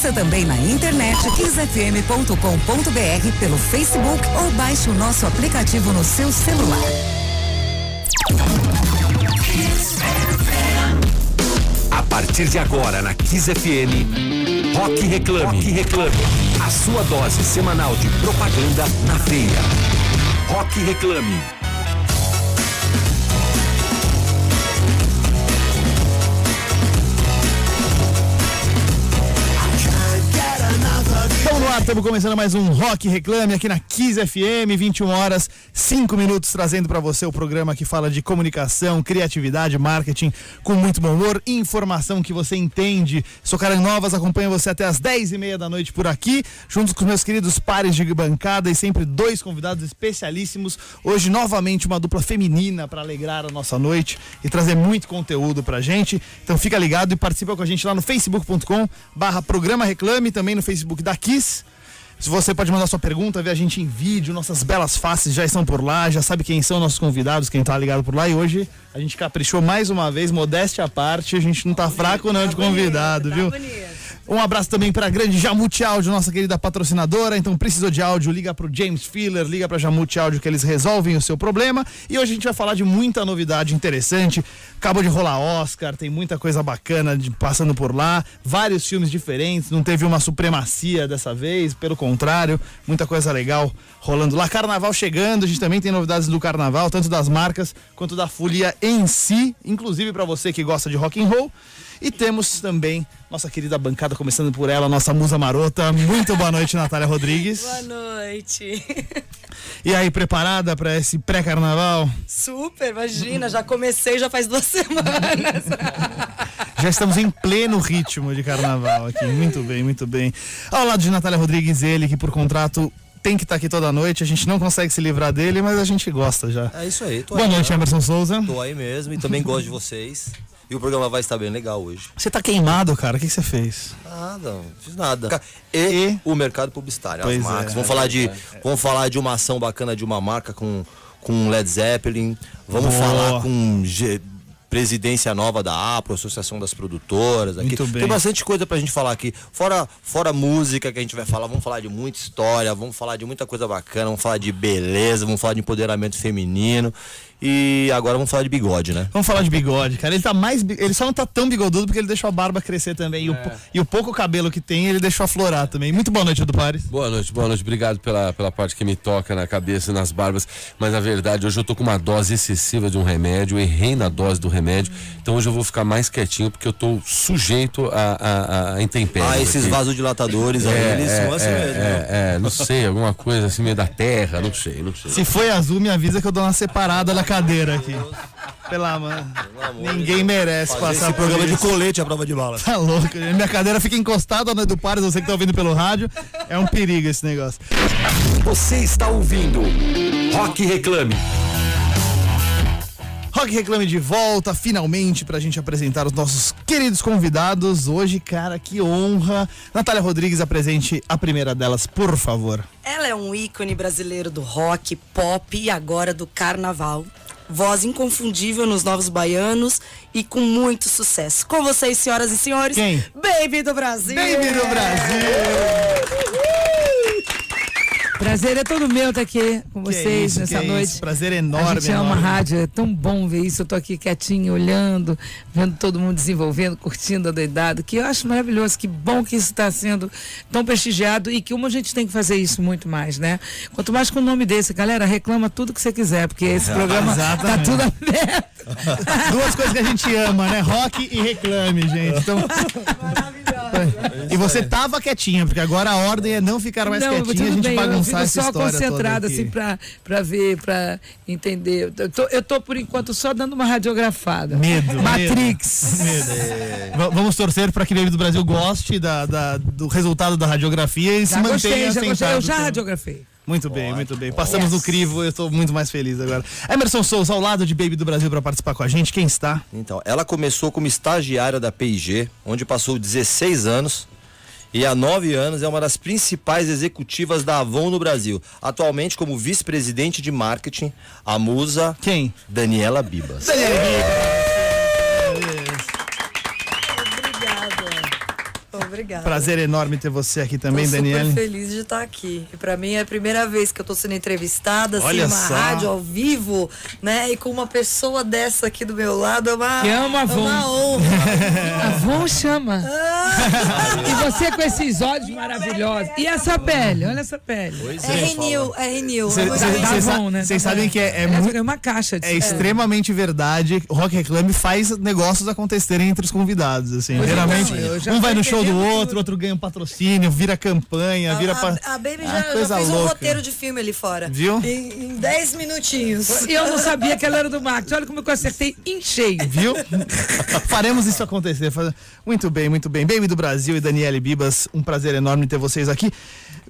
Ouça também na internet kissfm.com.br pelo Facebook ou baixe o nosso aplicativo no seu celular. A partir de agora na Kiss FM, Rock Reclame. Rock Reclame. A sua dose semanal de propaganda na feira. Rock Reclame. Lá, estamos começando mais um Rock Reclame aqui na Kiss FM, 21 horas, 5 minutos, trazendo para você o programa que fala de comunicação, criatividade, marketing, com muito bom humor, informação que você entende. Sou Karen Novas, acompanho você até as 10 e meia da noite por aqui, juntos com meus queridos pares de bancada e sempre dois convidados especialíssimos. Hoje, novamente, uma dupla feminina para alegrar a nossa noite e trazer muito conteúdo pra gente. Então fica ligado e participa com a gente lá no facebook.com barra programa reclame, também no Facebook da Kiss. Se você pode mandar sua pergunta, ver a gente em vídeo, nossas belas faces já estão por lá, já sabe quem são nossos convidados, quem tá ligado por lá. E hoje a gente caprichou mais uma vez, modéstia à parte, a gente não tá fraco não de convidado, viu? Um abraço também para a grande Jamute Áudio, nossa querida patrocinadora. Então, precisou de áudio, liga para o James Filler, liga para Jamute Áudio que eles resolvem o seu problema. E hoje a gente vai falar de muita novidade interessante. Acabou de rolar Oscar, tem muita coisa bacana de, passando por lá, vários filmes diferentes. Não teve uma supremacia dessa vez, pelo contrário, muita coisa legal rolando lá. Carnaval chegando, a gente também tem novidades do carnaval, tanto das marcas quanto da folia em si, inclusive para você que gosta de rock and roll. E temos também nossa querida bancada, começando por ela, nossa musa marota. Muito boa noite, Natália Rodrigues. Boa noite. E aí, preparada para esse pré-carnaval? Super, imagina, já comecei já faz duas semanas. Já estamos em pleno ritmo de carnaval aqui. Muito bem, muito bem. Ao lado de Natália Rodrigues, ele que por contrato tem que estar aqui toda noite. A gente não consegue se livrar dele, mas a gente gosta já. É isso aí. Tô Boa aí, noite, né? Emerson Souza. Tô aí mesmo e também gosto de vocês. E o programa vai estar bem legal hoje. Você tá queimado, cara. O que você fez? Nada, não fiz nada. E, E? o mercado publicitário, Pois as marcas. é. vamos falar de, vamos falar de uma ação bacana de uma marca com com Led Zeppelin. Vamos Boa. falar com G- presidência nova da APRO, Associação das Produtoras. Aqui. Muito bem. Tem bastante coisa pra gente falar aqui. Fora, fora música que a gente vai falar, vamos falar de muita história, vamos falar de muita coisa bacana, vamos falar de beleza, vamos falar de empoderamento feminino. E agora vamos falar de bigode, né? Vamos falar de bigode, cara. Ele tá mais. Ele só não tá tão bigodudo porque ele deixou a barba crescer também. E, o, po- e o pouco cabelo que tem, ele deixou aflorar também. Muito boa noite, do Pares. Boa noite, boa noite. Obrigado pela, pela parte que me toca na cabeça e nas barbas. Mas na verdade, hoje eu tô com uma dose excessiva de um remédio, eu errei na dose do remédio. Então hoje eu vou ficar mais quietinho porque eu tô sujeito a, a, a intempéries. Ah, esses aqui. vasodilatadores aí, É, eles é, são assim é, mesmo. né? é, é, não sei, alguma coisa assim meio da terra, não sei, não sei. Se foi azul, me avisa que eu dou uma separada na cadeira aqui. Pela mano. amor Ninguém de merece Fazer passar esse por programa de isso. colete à prova de bala. Tá louco. Minha cadeira fica encostada na do Pares, você que tá ouvindo pelo rádio. É um perigo esse negócio. Você está ouvindo Rock Reclame. Rock Reclame de volta, finalmente, pra gente apresentar os nossos queridos convidados. Hoje, cara, que honra. Natália Rodrigues, apresente a primeira delas, por favor. Ela é um ícone brasileiro do rock, pop e agora do carnaval. Voz inconfundível nos Novos Baianos e com muito sucesso. Com vocês, senhoras e senhores. Quem? Baby do Brasil. Baby do Brasil! Prazer é todo meu estar aqui com vocês isso, nessa noite. Prazer enorme, A gente ama enorme. rádio, é tão bom ver isso. Eu tô aqui quietinho, olhando, vendo todo mundo desenvolvendo, curtindo a doidado, que eu acho maravilhoso. Que bom que isso está sendo tão prestigiado e que uma a gente tem que fazer isso muito mais, né? Quanto mais com o nome desse, galera, reclama tudo que você quiser, porque esse programa tá Exatamente. tudo aberto. Duas coisas que a gente ama, né? Rock e reclame, gente. Então... E você tava quietinha, porque agora a ordem é não ficar mais Não, quietinha, a gente bagunçar fico só concentrada assim pra, pra ver, pra entender. Eu tô, eu tô, por enquanto, só dando uma radiografada. Medo, Matrix. Va- Vamos torcer para que o Baby do Brasil goste da, da- do resultado da radiografia e se Já mantenha gostei, já gostei. Eu já radiografei. Muito bem, muito bem. Passamos no Yes. crivo, eu estou muito mais feliz agora. Emerson Souza, ao lado de Baby do Brasil para participar com a gente, quem está? Então, ela começou como estagiária da P&G, onde passou 16 anos e há nove anos é uma das principais executivas da Avon no Brasil. Atualmente como vice-presidente de marketing, a musa Quem? Daniela Bibas. Obrigada. Prazer enorme ter você aqui também, tô Daniele. super feliz de estar aqui. E pra mim é a primeira vez que eu tô sendo entrevistada, assim, Olha uma só. rádio ao vivo, né? E com uma pessoa dessa aqui do meu lado é uma, Que ama a é Avon. uma honra. A Von chama. E você com esses olhos maravilhosos. E essa pele? Olha essa pele. É Renew, é Renew. Cê- É bom, né? Vocês Tá sabem que é, é É, muito. é uma caixa de É extremamente verdade. O Rock Reclame faz negócios acontecerem entre os convidados, assim. Geralmente, então, um vai no show do outro, outro ganha um patrocínio, vira campanha, vira. pa- A, a Baby Ah, já, já coisa fez um louca. roteiro de filme ali fora. Viu? Em, em 10 minutinhos. E eu não sabia que ela era do marketing. Olha como eu acertei em cheio. Viu? Faremos isso acontecer. Muito bem, muito bem. Baby do Brasil e Daniele Bibas, um prazer enorme ter vocês aqui.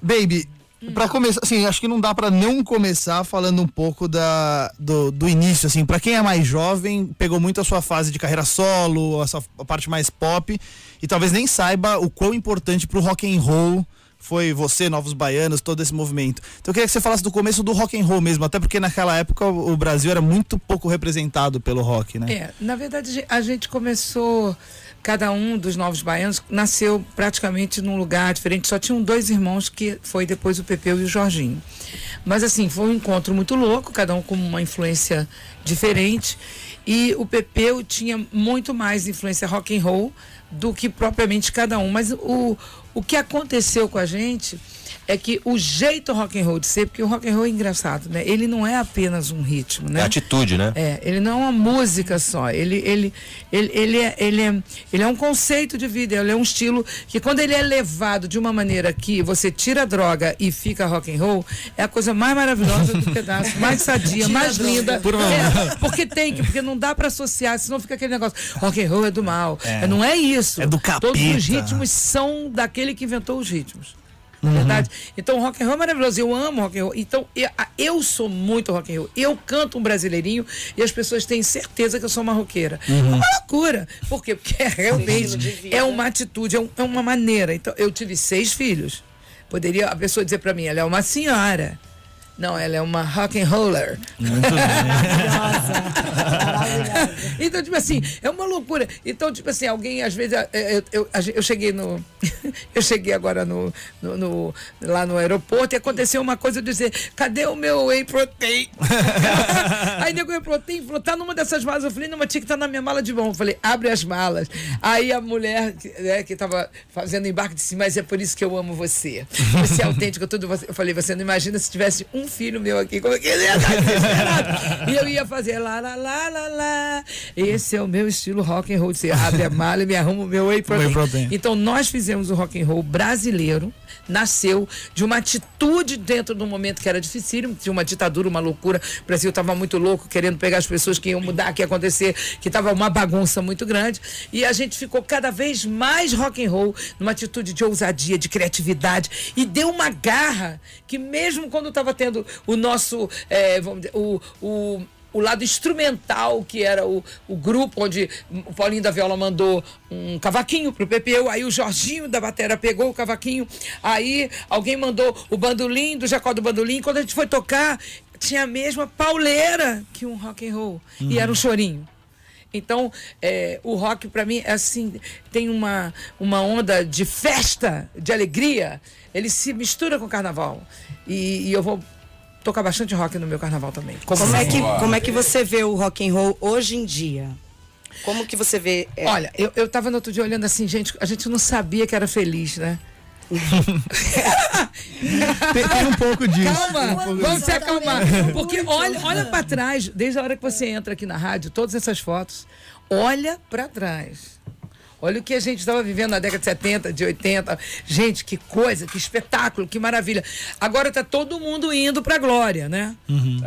Baby, pra começar, assim, acho que não dá pra não começar falando um pouco da, do, do início, assim, Pra quem é mais jovem, pegou muito a sua fase de carreira solo, a sua a parte mais pop, e talvez nem saiba o quão importante pro rock and roll foi você, Novos Baianos, todo esse movimento. Então eu queria que você falasse do começo do rock and roll mesmo, até porque naquela época o Brasil era muito pouco representado pelo rock, né? É, na verdade a gente começou, cada um dos novos baianos nasceu praticamente num lugar diferente, só tinham dois irmãos que foi depois o Pepeu e o Jorginho. Mas assim, foi um encontro muito louco, cada um com uma influência diferente. E o Pepeu tinha muito mais influência rock and roll do que propriamente cada um. Mas o, o que aconteceu com a gente é que o jeito rock and roll de ser, porque o rock and roll é engraçado, né? Ele não é apenas um ritmo, né? É atitude, né? É, ele não é uma música só, ele, ele, ele, ele, é, ele, é, ele é um conceito de vida, ele é um estilo que quando ele é levado de uma maneira que você tira a droga e fica rock and roll, é a coisa mais maravilhosa do pedaço, mais sadia, mais linda. É, porque tem que, porque não dá pra associar, senão fica aquele negócio, rock and roll é do mal. É. Não é isso. É do Todos os capeta. ritmos são daquele que inventou os ritmos. Na verdade. Então, o rock and roll é maravilhoso. Eu amo rock and roll. Então, eu, eu sou muito rock and roll. Eu canto um brasileirinho e as pessoas têm certeza que eu sou uma roqueira. É uma loucura. Por quê? Porque é realmente é uma atitude, é, um- é uma maneira. Então, eu tive seis filhos. Poderia a pessoa dizer pra mim, ela é uma senhora. Não, ela é uma rock and roller. então, tipo assim, é uma loucura. Então, tipo assim, alguém, às vezes, é, eu, eu, gente- eu cheguei no. eu cheguei agora no, no- no- lá no aeroporto e aconteceu uma coisa de dizer, cadê o meu whey protein? Aí nego whey protein falou, tá numa dessas malas. Eu falei, não, mas tinha que estar na minha mala de mão. Eu falei, abre as malas. Aí a mulher que, né, que tava fazendo embarque disse, mas é por isso que eu amo você. Você é autêntico, tudo você. Eu falei, você não imagina se tivesse um filho meu aqui, como é que ele ia estar desesperado? E eu ia fazer lá, lá, lá, lá, lá. Esse é o meu estilo rock and roll. Você abre a mala e me arruma o meu whey protein. Protein. Então nós fizemos o rock and roll brasileiro, nasceu de uma atitude dentro de um momento que era difícil, tinha uma ditadura, uma loucura. O Brasil estava muito louco, querendo pegar as pessoas que iam mudar, que ia acontecer, que estava uma bagunça muito grande. E a gente ficou cada vez mais rock and roll, numa atitude de ousadia, de criatividade e deu uma garra que mesmo quando estava tendo o nosso, eh, vamos dizer, o, o o lado instrumental, que era o, o grupo onde o Paulinho da Viola mandou um cavaquinho pro Pepeu, aí o Jorginho da Batera pegou o cavaquinho, aí alguém mandou o bandolim do Jacó do Bandolim, quando a gente foi tocar, tinha a mesma pauleira que um rock and roll, e era um chorinho. Então, é, o rock para mim é assim, tem uma, uma onda de festa, de alegria. Ele se mistura com o carnaval. E, e eu vou tocar bastante rock no meu carnaval também. Como é, que, como é que você vê o rock and roll hoje em dia? Como que você vê? é, Olha, eu, eu tava no outro dia olhando assim, gente, a gente não sabia que era feliz, né? Tem, tem um pouco disso. Calma, um pouco vamos disso. se acalmar. Porque olha, olha para trás, desde a hora que você entra aqui na rádio, todas essas fotos, olha para trás. Olha o que a gente estava vivendo na década de 70, de 80. Gente, que coisa, que espetáculo, que maravilha. Agora está todo mundo indo para a glória, né?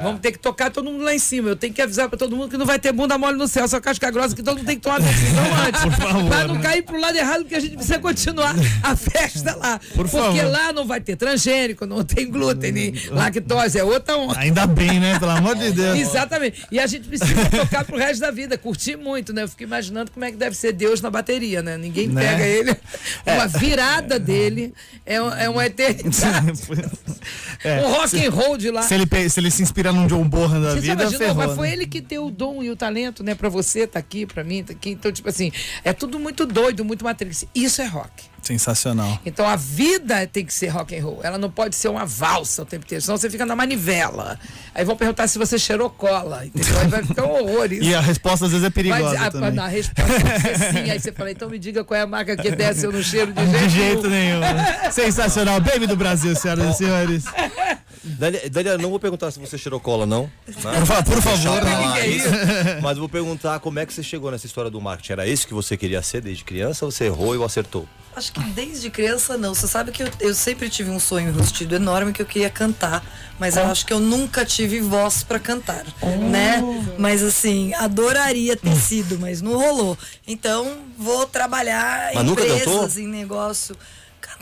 Vamos ter que tocar todo mundo lá em cima. Eu tenho que avisar para todo mundo que não vai ter bunda mole no céu, só casca grossa, que todo mundo tem que tomar decisão antes. Por favor, Para não né? cair pro lado errado, porque a gente precisa continuar a festa lá. Por porque favor. lá não vai ter transgênico, não tem glúten, nem lactose, é outra onda. Ainda bem, né? Pelo amor de Deus. Exatamente. E a gente precisa tocar pro resto da vida, curtir muito, né? Eu fico imaginando como é que deve ser Deus na bateria, né? Ninguém Né? pega ele. Uma virada dele é, um- é uma eternidade. É, um rock and roll de lá. Se ele, se ele se inspira num John Borra da Você vida, ferrou. mas foi né? ele que deu o dom e o talento, né, pra você, tá aqui, pra mim, tá aqui. Então, tipo assim, é tudo muito doido, muito matrix. Isso é rock. Sensacional. Então a vida tem que ser rock and roll. Ela não pode ser uma valsa o tempo inteiro, senão você fica na manivela. Aí vão perguntar se você cheirou cola, entendeu? Aí vai ficar um horror isso. E a resposta às vezes é perigosa dizer- ah, também. na resposta tem que ser sim. Aí você fala, então me diga qual é a marca que desce eu no cheiro de jeito, De jeito nenhum. nenhum. Sensacional. Baby do Brasil, senhoras e senhores. Dani- Daniela, não vou perguntar se você cheirou cola, não. Né? Por, fa- por favor. Não. é isso. Mas vou perguntar como é que você chegou nessa história do marketing. Era isso que você queria ser desde criança ou você errou e o acertou? Acho que desde criança não. Você sabe que eu, eu sempre tive um sonho enrustido enorme que eu queria cantar, mas eu acho que eu nunca tive voz pra cantar, né? Mas assim, adoraria ter sido, mas não rolou. Então, vou trabalhar em Mas nunca empresas, cantou? em negócio.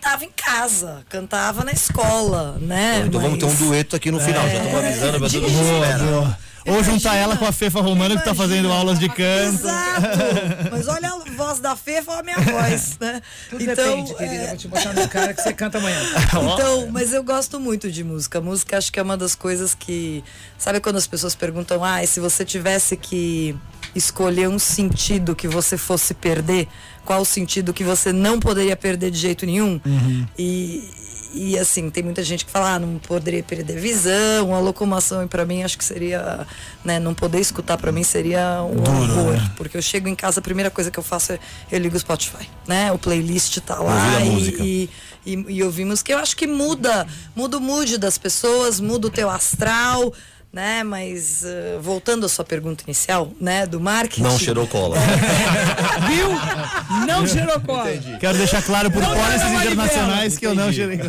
Cantava em casa, cantava na escola, né? Então vamos ter um Mas- dueto aqui no final. Já estamos avisando pra todo mundo. Ou juntar ela com a Fefa Romano que tá fazendo aulas de canto. Exato! Mas olha a voz da Fefa, olha a minha voz, né? Tudo depende, querida. Vou te botar no cara que você canta amanhã. Então, mas eu gosto muito de música. Música acho que é uma das coisas que. Sabe quando as pessoas perguntam, ah, e se você tivesse que escolher um sentido que você fosse perder, qual o sentido que você não poderia perder de jeito nenhum? E, e assim, tem muita gente que fala, ah, não poderia perder visão, a locomoção, e pra mim acho que seria, né, não poder escutar pra mim seria um horror. Porque eu chego em casa, a primeira coisa que eu faço é eu ligo o Spotify, né? O playlist tá lá e- e, e, e ouvimos que eu acho que muda, muda o mood das pessoas, muda o teu astral, né? Mas eh, voltando à sua pergunta inicial, né, do marketing. Não cheirou cola. Viu? Não cheirou cola. Quero deixar claro por não, internacionais que eu não cheirei.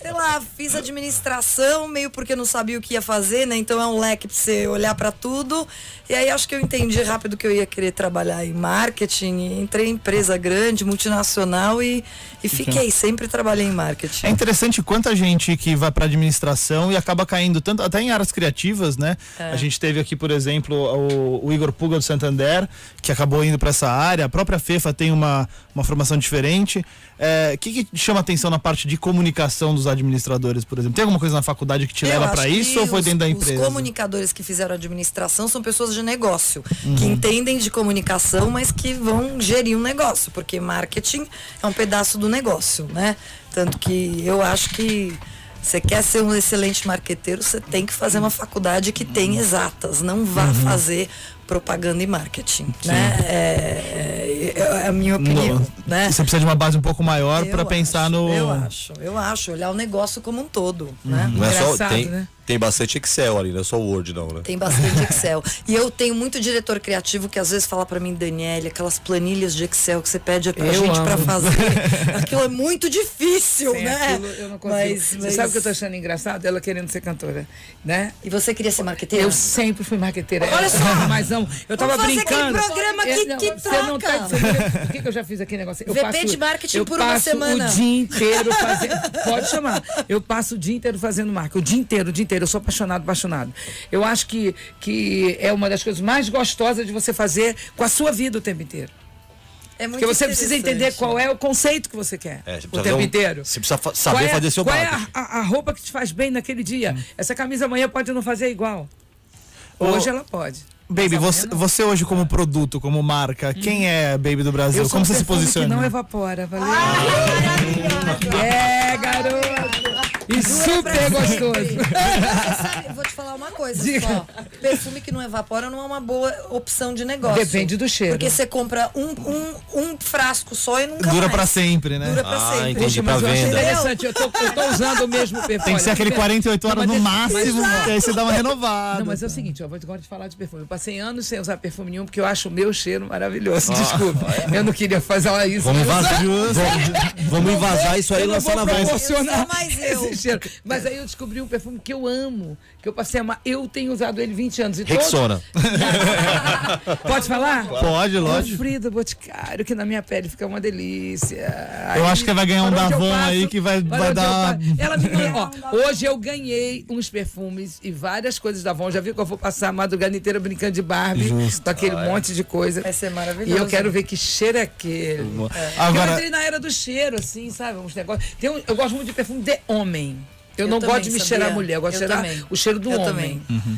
Sei lá, fiz administração meio porque não sabia o que ia fazer, né? Então é um leque pra você olhar pra tudo. E aí acho que eu entendi rápido que eu ia querer trabalhar em marketing. Entrei em empresa grande, multinacional e, e fiquei. Sempre trabalhei em marketing. É interessante quanta gente que vai para administração e acaba caindo tanto até em áreas criativas, né? A gente teve aqui, por exemplo, o, o Igor Puga do Santander, que acabou indo para essa área. A própria Fefa tem uma, uma formação diferente. O que, que chama atenção na parte de comunicação dos administradores, por exemplo? Tem alguma coisa na faculdade que te Eu leva para isso ou foi os- dentro da Os empresa? comunicadores que fizeram administração são pessoas de negócio, Uhum. que entendem de comunicação, mas que vão gerir um negócio, porque marketing é um pedaço do negócio, né? Tanto que eu acho que você quer ser um excelente marqueteiro, você tem que fazer uma faculdade que tem exatas, não vá Uhum. fazer propaganda e marketing, né? É, é- é a minha opinião, né? Você precisa de uma base um pouco maior para pensar no. Eu acho, eu acho, olhar o negócio como um todo, né? Não é só, tem, né? Tem bastante Excel ali, não é só Word, não, né? Tem bastante Excel. E eu tenho muito diretor criativo que às vezes fala pra mim, Daniele, aquelas planilhas de Excel que você pede pra Eu gente pra fazer. Aquilo é muito difícil, Sem né? aquilo, eu não consigo. Mas, Você mas- sabe o que eu tô achando engraçado? Ela querendo ser cantora, né? E você queria ser marqueteira? Eu sempre fui marqueteira. Olha Eu só! tava mais amo. Eu tava Vamos fazer aquele brincando. programa É, que- não, que você não troca. tá, não- o que, que eu já fiz aqui negócio? Eu VP de marketing eu por uma passo semana. o dia inteiro fazendo. Pode chamar. Eu passo o dia inteiro fazendo marca. O dia inteiro, o dia inteiro. Eu sou apaixonado, apaixonado. Eu acho que, que é uma das coisas mais gostosas de você fazer com a sua vida o tempo inteiro. É muito Porque você precisa entender qual é o conceito que você quer É, você o tempo um- inteiro. você precisa fa- saber Qual é- fazer seu Qual é a, a- a roupa que te faz bem naquele dia? Essa camisa amanhã pode não fazer igual. Hoje ela pode. Baby, você, você hoje como produto, como marca, quem é Baby do Brasil? Eu sou Como um você se posiciona? que não evapora, valeu? é, garoto! Super gostoso. Sabe, eu vou te falar uma coisa Diga. só. Perfume que não evapora não é uma boa opção de negócio. Depende do cheiro. Porque você compra um, um, um frasco só e nunca Dura mais. pra sempre, né? Dura pra Ah, sempre. entendi. Poxa, mas pra venda. interessante. Eu tô, eu tô usando o mesmo perfume. Tem que ser aquele per- 48 horas Não, no mas- máximo, que aí você dá uma renovada. Não, mas é o seguinte, eu vou agora te falar de perfume. Eu passei anos sem usar perfume nenhum, porque eu acho o meu cheiro maravilhoso. Desculpa. Eu não queria fazer isso. Vamos invasar, vamos, vamos invasar isso aí e lançar na voz. Eu sou mais eu. Cheiro. Mas aí eu descobri um perfume que eu amo, que eu passei a amar. Eu tenho usado ele 20 anos. E todos- Rexona. Pode falar? Pode, É o lógico. Frida Boticário, que na minha pele fica uma delícia. Eu acho que vai ganhar um eu Davon aí que vai- vai eu dar- Ela me mandou, ó, hoje eu ganhei uns perfumes e várias coisas da Avon. Já viu que eu vou passar a madrugada inteira brincando de Barbie, com aquele monte de coisa. Vai ser E maravilhoso. eu quero ver que cheiro é aquele. Eu Agora, entrei na era do cheiro, assim, sabe? Uns negócios. Tem um- eu gosto muito de perfume de homem. Eu, Eu não também, gosto de me sabia? cheirar mulher, eu gosto de cheirar também. o cheiro do Eu homem. também.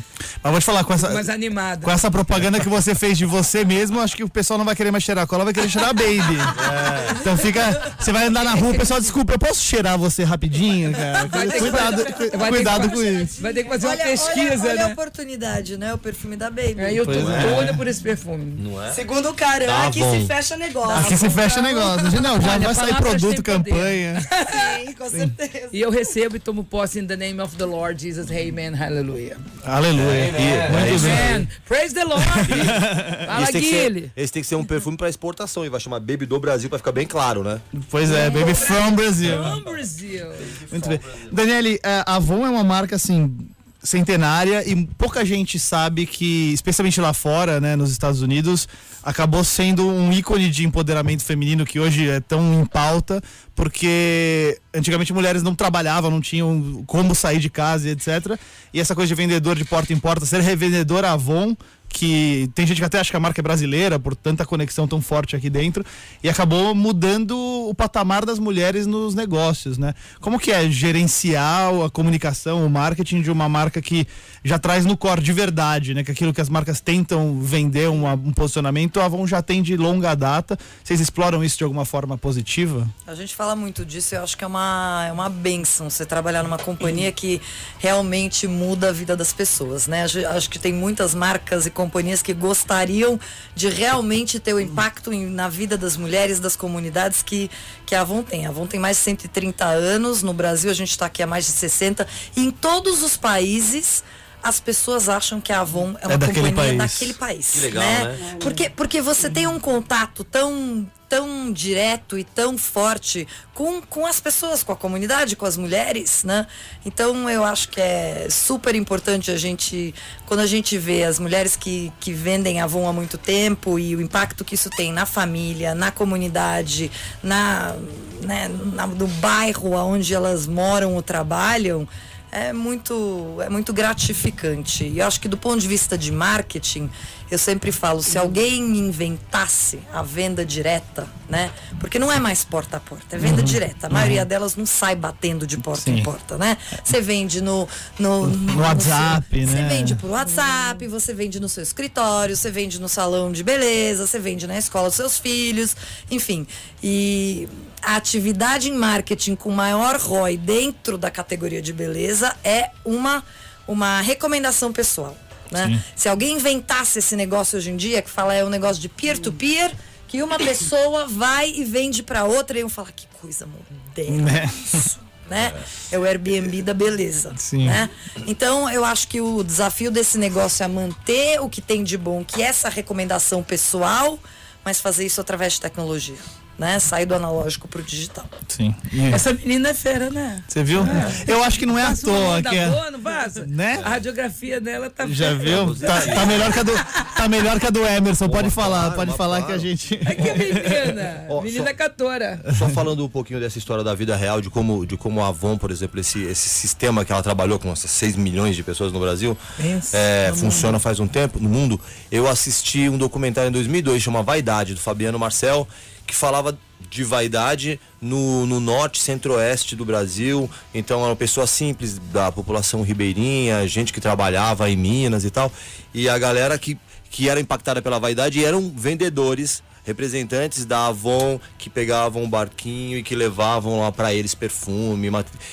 Mas vou te falar, com essa, Mais animada. com essa propaganda que você fez de você mesmo, acho que o pessoal não vai querer mais cheirar cola, vai querer cheirar a baby. Então fica. Você vai andar na rua, o pessoal, desculpa, eu posso cheirar você rapidinho, cara? Cuidado, fazer- cu- cuidado com fazer- isso. Vai ter que fazer uma Olha, pesquisa, olha, olha a né? oportunidade, né? O perfume da Baby. Aí eu tô é. doida por esse perfume. Não é? Segundo o Caran, Tá aqui bom. se fecha negócio. Aqui se fecha negócio. Não, já Olha, vai sair produto, campanha. Sim, com certeza. E eu recebo e tomo posse in the name of the Lord Jesus. Amen. Hallelujah. Aleluia. É isso. Amen. Praise the Lord. Fala, Esse tem, que ser, Guilherme. esse tem que ser um perfume pra exportação e vai chamar Baby do Brasil pra ficar bem claro, né? Pois é, Baby from Brazil. From Brazil. Muito bem. Daniele, é, a Avon é uma marca assim centenária e pouca gente sabe que, especialmente lá fora, né, nos Estados Unidos, acabou sendo um ícone de empoderamento feminino que hoje é tão em pauta, porque antigamente mulheres não trabalhavam, não tinham como sair de casa e etc. E essa coisa de vendedor de porta em porta, ser revendedor Avon, que tem gente que até acha que a marca é brasileira por tanta conexão tão forte aqui dentro e acabou mudando o patamar das mulheres nos negócios, né? Como que é gerenciar a comunicação, o marketing de uma marca que já traz no core de verdade, né? Que aquilo que as marcas tentam vender uma- um posicionamento, a Avon já tem de longa data. Vocês exploram isso de alguma forma positiva? A gente fala muito disso, eu acho que é uma, é uma benção você trabalhar numa companhia que realmente muda a vida das pessoas, né? Acho, acho que tem muitas marcas e companhias que gostariam de realmente ter o impacto em- na vida das mulheres, das comunidades que, que a Avon tem. A Avon tem mais de 130 anos, no Brasil a gente está aqui há mais de 60, e em todos os países as pessoas acham que a Avon é uma daquele companhia país. daquele país. Que legal, né? né? Porque, porque você tem um contato tão, tão direto e tão forte com, com as pessoas, com a comunidade, com as mulheres, né? Então eu acho que é super importante a gente, quando a gente vê as mulheres que, que vendem Avon há muito tempo e o impacto que isso tem na família, na comunidade, na, né, na- no bairro onde elas moram ou trabalham, é muito, é muito gratificante. E eu acho que do ponto de vista de marketing, eu sempre falo, se alguém inventasse a venda direta, né? Porque não é mais porta a porta, é venda direta. A maioria delas não sai batendo de porta Sim. em porta, né? Você vende no no, no, WhatsApp, seu- Você né? vende por WhatsApp, você vende no seu escritório, você vende no salão de beleza, você vende na escola dos seus filhos, enfim. E a atividade em marketing com maior ROI dentro da categoria de beleza é uma, uma recomendação pessoal. Né? Se alguém inventasse esse negócio hoje em dia, que fala é um negócio de peer-to-peer, que uma pessoa vai e vende para outra, e eu falar que coisa moderna Né? isso, né? É o Airbnb da beleza, Sim. né? Então eu acho que o desafio desse negócio é manter o que tem de bom, que é essa recomendação pessoal, mas fazer isso através de tecnologia, né? Sair do analógico pro digital. Sim. Essa menina é fera, né? Você viu? Eu acho que não é à toa que é. boa, não passa? Né? A radiografia dela tá Já fera. viu? Tá, tá melhor que a do, tá melhor que a do Emerson. Pode mas falar, claro, pode falar claro. que a gente. Que menina. Menina só- cantora. Só falando um pouquinho dessa história da vida real, de como, de como a Avon, por exemplo, esse, esse sistema que ela trabalhou com essas 6 milhões de pessoas no Brasil, Pensa, é, no funciona faz um tempo no mundo. Eu assisti um documentário em 2002, chama Vaidade, do Fabiano Marcel, que falava de vaidade no, no norte, centro-oeste do Brasil. Então, eram pessoas simples da população ribeirinha, gente que trabalhava em Minas e tal. E a galera que, que era impactada pela vaidade eram vendedores representantes da Avon que pegavam um barquinho e que levavam lá para eles perfume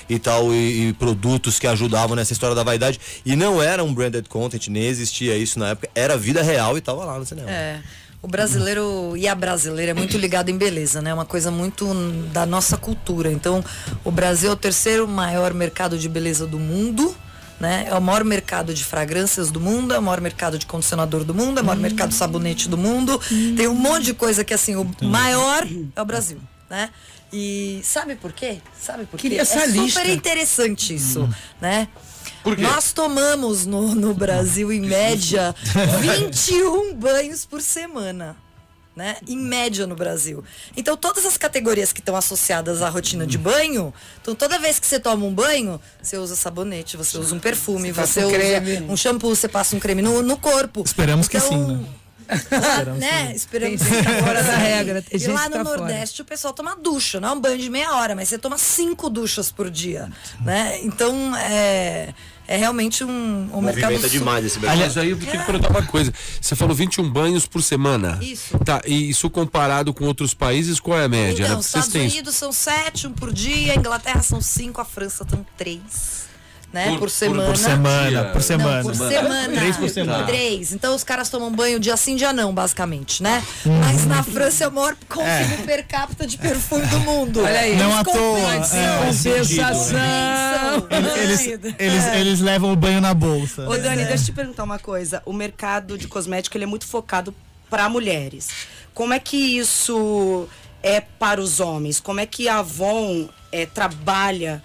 e tal e, e produtos que ajudavam nessa história da vaidade e não era um branded content nem existia isso na época era vida real e tava lá no cinema É. O brasileiro e a brasileira é muito ligado em beleza, né? É uma coisa muito da nossa cultura. Então, o Brasil é o terceiro maior mercado de beleza do mundo. Né? É o maior mercado de fragrâncias do mundo, é o maior mercado de condicionador do mundo, é o maior mercado de sabonete do mundo. Tem um monte de coisa que assim, o maior é o Brasil, né? E sabe por quê? Sabe por quê? Queria essa é super lista. interessante isso, né? Nós tomamos no, no Brasil, em média, 21 banhos por semana. Né? Em média no Brasil. Então, todas as categorias que estão associadas à rotina de banho, então toda vez que você toma um banho, você usa sabonete, você usa um perfume, Você você um usa creme. um shampoo, você passa um creme no, no corpo. Esperamos que Então, sim, né? Né? Esperamos Tem gente que que tá fora da regra, tem e gente lá que no tá fora. Nordeste o pessoal toma ducha, não é um banho de meia hora, mas você toma cinco duchas por dia, né? Então é, é realmente um, um mercado Movimenta demais esse mercado. Aliás, aí eu tenho que perguntar uma coisa. Você falou 21 banhos por semana. Isso. Tá, e isso comparado com outros países, qual é a média? Então, né? Estados. Unidos são sete, um por dia, a Inglaterra são cinco, a França são três, né? Por- Por, por- semana. Por semana, Dia. por semana. Não, por semana. Três por semana. Três. Então os caras tomam banho dia sim, dia não, basicamente, né? Mas na França é o maior consumo per capita de perfume do mundo. Olha aí. Não à toa. É, Compensação. eles, eles, eles levam o banho na bolsa. Ô Dani, deixa eu te perguntar uma coisa. O mercado de cosmético ele é muito focado para mulheres. Como é que isso é para os homens? Como é que a Avon eh, trabalha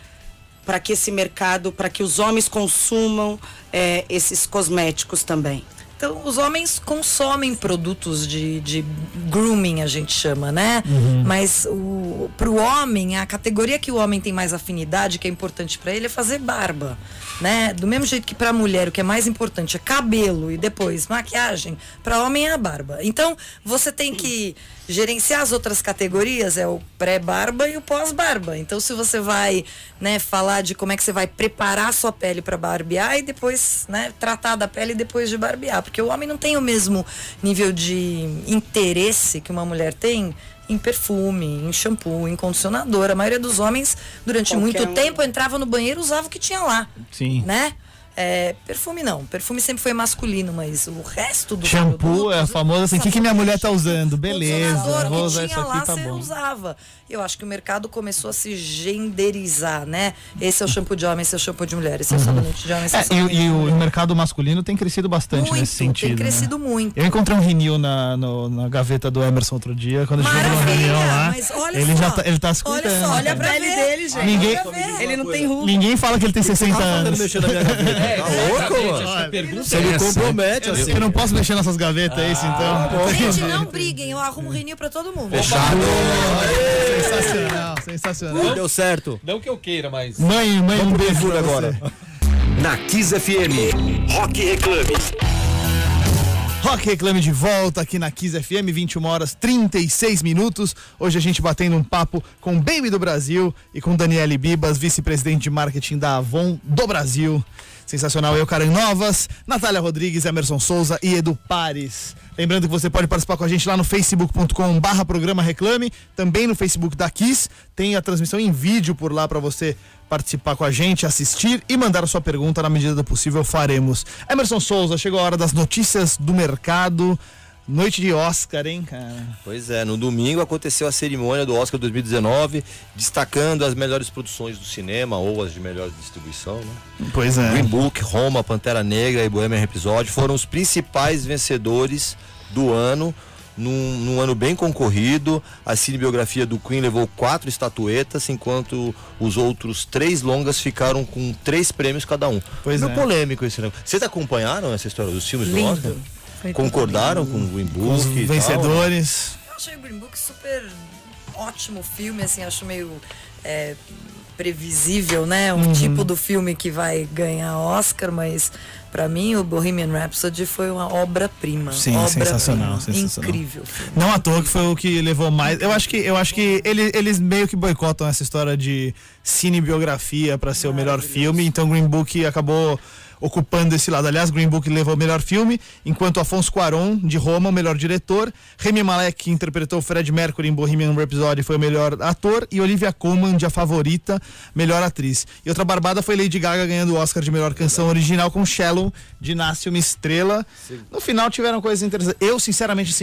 para que esse mercado, para que os homens consumam eh, esses cosméticos também? Então, os homens consomem produtos de, de grooming, a gente chama, né? Mas o, pro homem, a categoria que o homem tem mais afinidade, que é importante para ele, é fazer barba, né? Do mesmo jeito que pra mulher, o que é mais importante é cabelo e depois maquiagem, para homem é a barba. Então, você tem que gerenciar as outras categorias, é o pré-barba e o pós-barba. Então, se você vai, né, falar de como é que você vai preparar a sua pele para barbear e depois, né, tratar da pele depois de barbear, porque o homem não tem o mesmo nível de interesse que uma mulher tem em perfume, em shampoo, em condicionador. A maioria dos homens, durante Qualquer muito um. tempo, entrava no banheiro e usava o que tinha lá. Sim. Né? É, perfume não. Perfume sempre foi masculino, mas o resto do Shampoo é famoso assim, o que, que minha mulher tá usando? Beleza, vou o usar que isso tinha lá, aqui, tá você bom. usava. Eu acho que o mercado começou a se genderizar, né? Esse é o shampoo de homem, esse é o shampoo de mulher, esse é o sabonete de homem, esse é, o É, sabonete e, de e o, mercado masculino tem crescido bastante muito, nesse sentido. tem né? crescido muito. Eu encontrei um vinil na, no- na gaveta do Emerson outro dia, quando a gente numa Maravilha, reunião lá. mas olha Ele só. já tá, ele tá se Olha cuidando. só, olha a pra pele ver. dele, gente. Ninguém- Olha. Ele não tem ruga. Ninguém fala que ele tem 60 anos. mexendo na minha gaveta. É, Tá louco, Você me compromete assim. Eu não posso mexer nessas gavetas, é isso então? Gente, não briguem, eu arrumo rinil pra todo mundo. Fechado. Sensacional, sensacional. Deu certo. Não que eu queira, mas. Mãe, mãe, um beijo agora. Na Kiss FM, Rock Reclame. Rock Reclame de volta aqui na Kiss FM, 21 horas 36 minutos. Hoje a gente batendo um papo com o Baby do Brasil e com Daniele Bibas, vice-presidente de marketing da Avon do Brasil. Sensacional, eu, Karen Novas, Natália Rodrigues, Emerson Souza e Edu Pares. Lembrando que você pode participar com a gente lá no facebook.com barra programa Reclame, também no Facebook da Kiss, tem a transmissão em vídeo por lá para você participar com a gente, assistir e mandar a sua pergunta na medida do possível, faremos. Emerson Souza, chegou a hora das notícias do mercado. Noite de Oscar, hein, cara? Pois é, no domingo aconteceu a cerimônia do Oscar 2019, destacando as melhores produções do cinema ou as de melhor distribuição, né? Pois é. Green Book, Roma, Pantera Negra e Bohemian Rhapsody foram os principais vencedores do ano, num, num ano bem concorrido. A cinebiografia do Queen levou quatro estatuetas, enquanto os outros três longas ficaram com três prêmios cada um. Pois Meio é. polêmico esse negócio. Vocês acompanharam essa história dos filmes do Oscar? Concordaram com o Green Book? Os e tal? vencedores. Eu achei o Green Book super ótimo filme, assim, acho meio é, previsível, né? Uhum. Um tipo do filme que vai ganhar Oscar, mas pra mim o Bohemian Rhapsody foi uma obra-prima. Sim, obra-prima. sensacional, sensacional. Incrível. filme. Não à toa que foi o que levou mais. Eu acho que, eu acho que ele- eles meio que boicotam essa história de cinebiografia para ser o melhor filme. Então Green Book acabou ocupando esse lado. Aliás, Green Book levou o melhor filme, enquanto Afonso Cuarón, de Roma, o melhor diretor. Remy Malek, que interpretou Fred Mercury em Bohemian Rhapsody, foi o melhor ator. E Olivia Colman, de A Favorita, melhor atriz. E outra barbada foi Lady Gaga ganhando o Oscar de melhor canção original com Shallow, de Nasce Uma Estrela. No final tiveram coisas interessantes. Eu, sinceramente,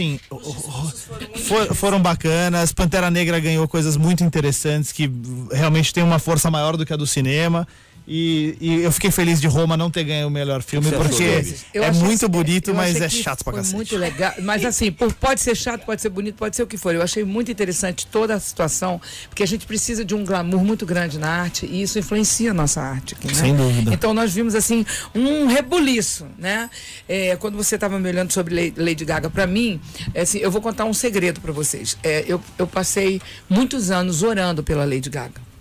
for- foram bacanas. Pantera Negra ganhou coisas muito interessantes que realmente tem uma força maior do que a do cinema. E, e eu fiquei feliz de Roma não ter ganho o melhor filme, você porque é muito bonito, eu mas é chato pra foi cacete. muito legal. Mas assim, por- pode ser chato, pode ser bonito, pode ser o que for. Eu achei muito interessante toda a situação, porque a gente precisa de um glamour muito grande na arte e isso influencia a nossa arte aqui, né? Sem dúvida. Então nós vimos assim um rebuliço, né? É, quando você estava me olhando sobre Lady Gaga, para mim, é assim, eu vou contar um segredo para vocês. É, eu, eu passei muitos anos orando pela Lady Gaga.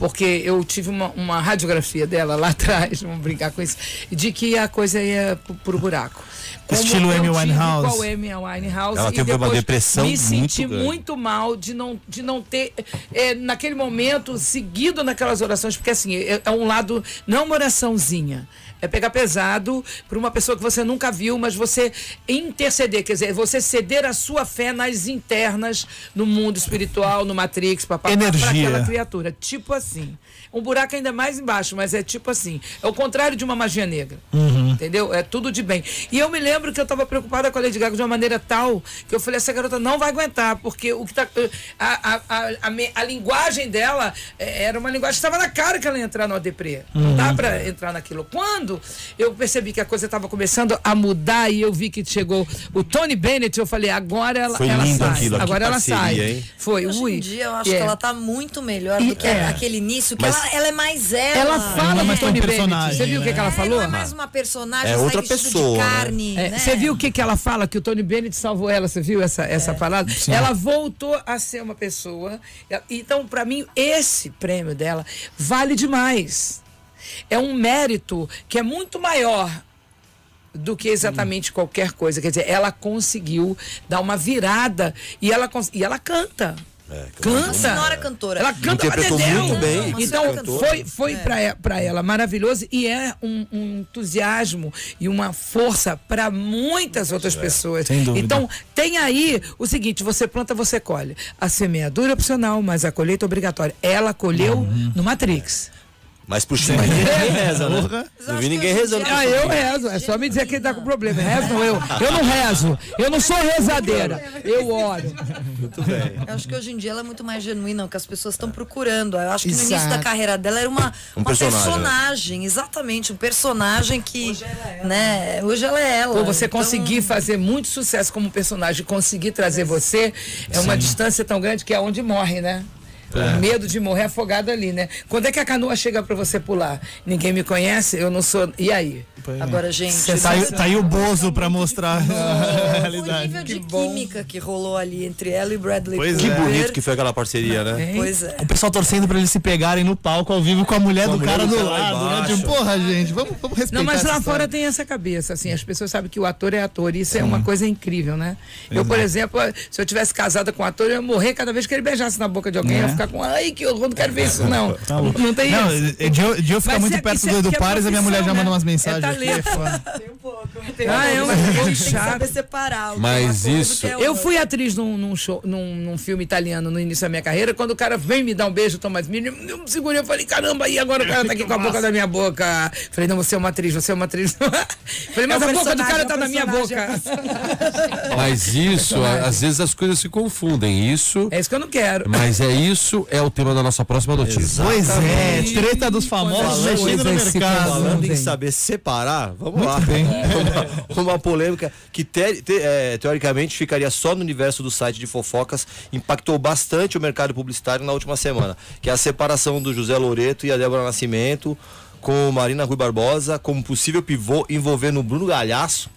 Porque eu tive uma, uma radiografia dela lá atrás, vamos brincar com isso, de que a coisa ia pro, pro buraco. Como Estilo Amy tive Winehouse. A Amy Winehouse Ela e teve uma depois depressão me muito senti grande. muito mal de não, de não ter, é, naquele momento, seguido naquelas orações, porque assim, é, é um lado, não é uma oraçãozinha. É pegar pesado para uma pessoa que você nunca viu, mas você interceder, quer dizer, você ceder a sua fé nas internas, no mundo espiritual, no Matrix, para aquela criatura. Tipo assim. Um buraco ainda mais embaixo, mas é tipo assim. É o contrário de uma magia negra. Entendeu? É tudo de bem. E eu me lembro que eu estava preocupada com a Lady Gaga de uma maneira tal que eu falei, essa garota não vai aguentar, porque o que tá. A, a, a, a, me- a linguagem dela eh, era uma linguagem que estava na cara que ela ia entrar no deprê. Não dá para entrar naquilo. Quando eu percebi que a coisa estava começando a mudar e eu vi que chegou o Tony Bennett, eu falei, agora ela, Foi ela lindo sai. aquilo, agora ela parceria, sai. hein? Foi, Hoje ui. em dia eu acho É. que ela tá muito melhor do que é. aquele início, que Mas- ela, ela é mais ela. Ela fala é tão Tony Bennett. personagem, Você viu o que, né? que ela É, falou? não é mais uma personagem É sai outra vestida pessoa, de né? carne. É, né? Você viu o que, que ela fala? Que o Tony Bennett salvou ela, você viu essa, essa parada? Ela voltou a ser uma pessoa. Então, para mim, esse prêmio dela vale demais. É um mérito que é muito maior do que exatamente qualquer coisa. Quer dizer, ela conseguiu dar uma virada e ela, e ela canta. Canta. senhora cantora. Ela canta pra Interpretou muito bem. Então, cantora. foi, foi pra, e- pra ela maravilhoso e é um, um entusiasmo e uma força para muitas outras pessoas. Sem dúvida. Então, tem aí o seguinte: você planta, você colhe. A semeadura é opcional, mas a colheita é obrigatória. Ela colheu no Matrix. Mas por cima ninguém reza, né? Não vi ninguém rezando. Ah, eu rezo. É só me dizer que ele tá com problema. Rezo eu. Eu não rezo. Eu não sou rezadeira. Eu oro. Muito bem. Eu acho que hoje em dia ela é muito mais genuína, o que as pessoas estão procurando. Eu acho que no início da carreira dela era uma, Um uma personagem, personagem, exatamente, um personagem que, né, hoje ela é ela. Pô, você Então, conseguir fazer muito sucesso como personagem, conseguir trazer você, é uma distância tão grande que é onde morre, né? O medo de morrer afogado ali, né? Quando é que a canoa chega pra você pular? Ninguém me conhece, eu não sou. E aí? Agora, gente, Tá aí, tá aí o Bozo pra mostrar a o realidade. nível de Que bom. química que rolou ali entre ela e Bradley Pois Que é. Cooper. bonito que foi aquela parceria, né? Pois é. O pessoal torcendo pra eles se pegarem no palco ao vivo com a mulher Com a do mulher cara do lado, né? Tipo, porra, gente, vamos, vamos respeitar Não, mas lá história. fora tem essa cabeça, assim, as pessoas sabem que o ator é ator, e isso é uma coisa incrível, né? Eu, por exemplo, se eu tivesse casada com um ator, eu ia morrer cada vez que ele beijasse na boca de alguém, eu ia É. ficar com, ai, que horror, não quero ver isso, não. Tá não tem Não, isso. de eu, de eu ficar Mas muito é- perto do é- Edu que é Pares, a minha mulher já manda né? umas É mensagens aqui. É talento. foda. Ah, é um Tem pouco que chato. saber separar. o que é Mas uma coisa, isso- é Eu fui atriz num, num show, num, num filme italiano no início da minha carreira. Quando o cara vem me dar um beijo, Thomas Miller, eu me segurei, eu falei, caramba, e agora o cara tá aqui com a boca da minha boca. Falei, não, você é uma atriz, você é uma atriz. Falei, mas É a boca do cara tá é na minha boca. Mas isso, às vezes as coisas se confundem. Isso, É isso que eu não quero. mas é isso, é o tema da nossa próxima notícia. Pois é, treta dos famosos mexendo no mercado. Falando em saber separar, vamos Muito lá. Uma, uma polêmica que te- te- é, teoricamente ficaria só no universo do site de fofocas, impactou bastante o mercado publicitário na última semana, que é a separação do José Loreto e a Débora Nascimento com Marina Rui Barbosa como possível pivô envolvendo o Bruno Galhaço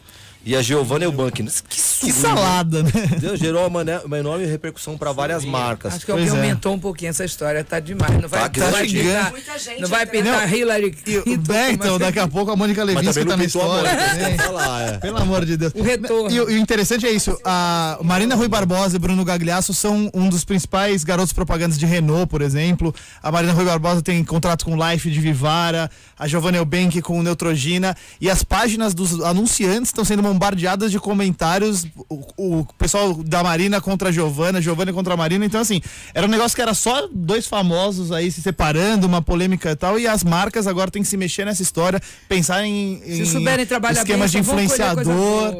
e a Giovanna Eubank. Que, Que sujo, salada, né? Deus gerou uma, mané- uma enorme repercussão para várias marcas. Acho que alguém é. aumentou um pouquinho essa história, tá demais. Não vai, Tá, que não tá vai pintar, Muita gente não vai pintar Hillary E o Clinton, Becton, mas- daqui a pouco a Mônica Levinsky tá não na história. É. Pelo amor de Deus. O retorno. E, o- e o interessante é isso, a Marina Rui Barbosa e Bruno Gagliasso são um dos principais garotos propagandas de Renault, por exemplo. A Marina Rui Barbosa tem contrato com Life de Vivara, a Giovanna Eubank com Neutrogena e as páginas dos anunciantes estão sendo bombardeadas de comentários, o, o pessoal da Marina contra a Giovanna, Giovanna contra a Marina, então assim, era um negócio que era só dois famosos aí se separando, uma polêmica e tal, e as marcas agora têm que se mexer nessa história, pensar em, Se em souberem trabalhar esquemas bem, de influenciador.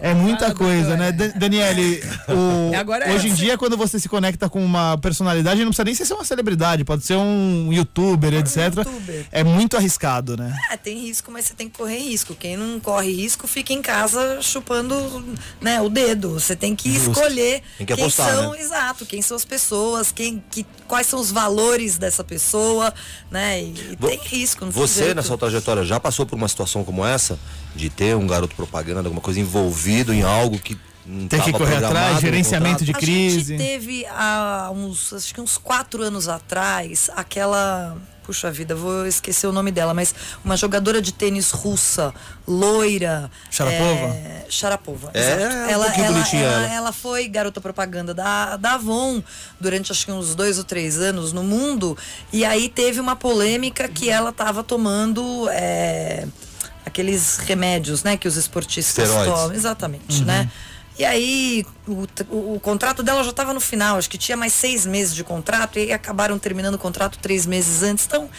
É muita Ah, coisa, né? Da- Daniele, o- Agora é hoje em dia, quando você se conecta com uma personalidade, não precisa nem ser uma celebridade, pode ser um youtuber, etc. youtuber. É muito arriscado, né? É, tem risco, mas você tem que correr risco. Quem não corre risco fica em casa chupando né, o dedo. Você tem que Justo. escolher Tem que quem apostar, são, né? exato, quem são as pessoas, quem, que, quais são os valores dessa pessoa, né? E, e Vo- tem risco. Você, na sua trajetória, já passou por uma situação como essa? De ter um garoto propaganda, alguma coisa envolvido em algo que não Tem que correr atrás, gerenciamento de contrato. A crise. gente teve há uns, acho que uns quatro anos atrás, aquela. Puxa vida, vou esquecer o nome dela, mas uma jogadora de tênis russa, loira. Sharapova? É, Sharapova, É, exato. um ela, ela, ela, ela. foi garota propaganda da, da Avon durante acho que uns dois ou três anos no mundo. E aí teve uma polêmica que ela estava tomando. é, aqueles remédios, né, que os esportistas Esteroides. tomam. Exatamente, né? E aí, o, o- o contrato dela já estava no final, acho que tinha mais seis meses de contrato, e acabaram terminando o contrato três meses antes. Então,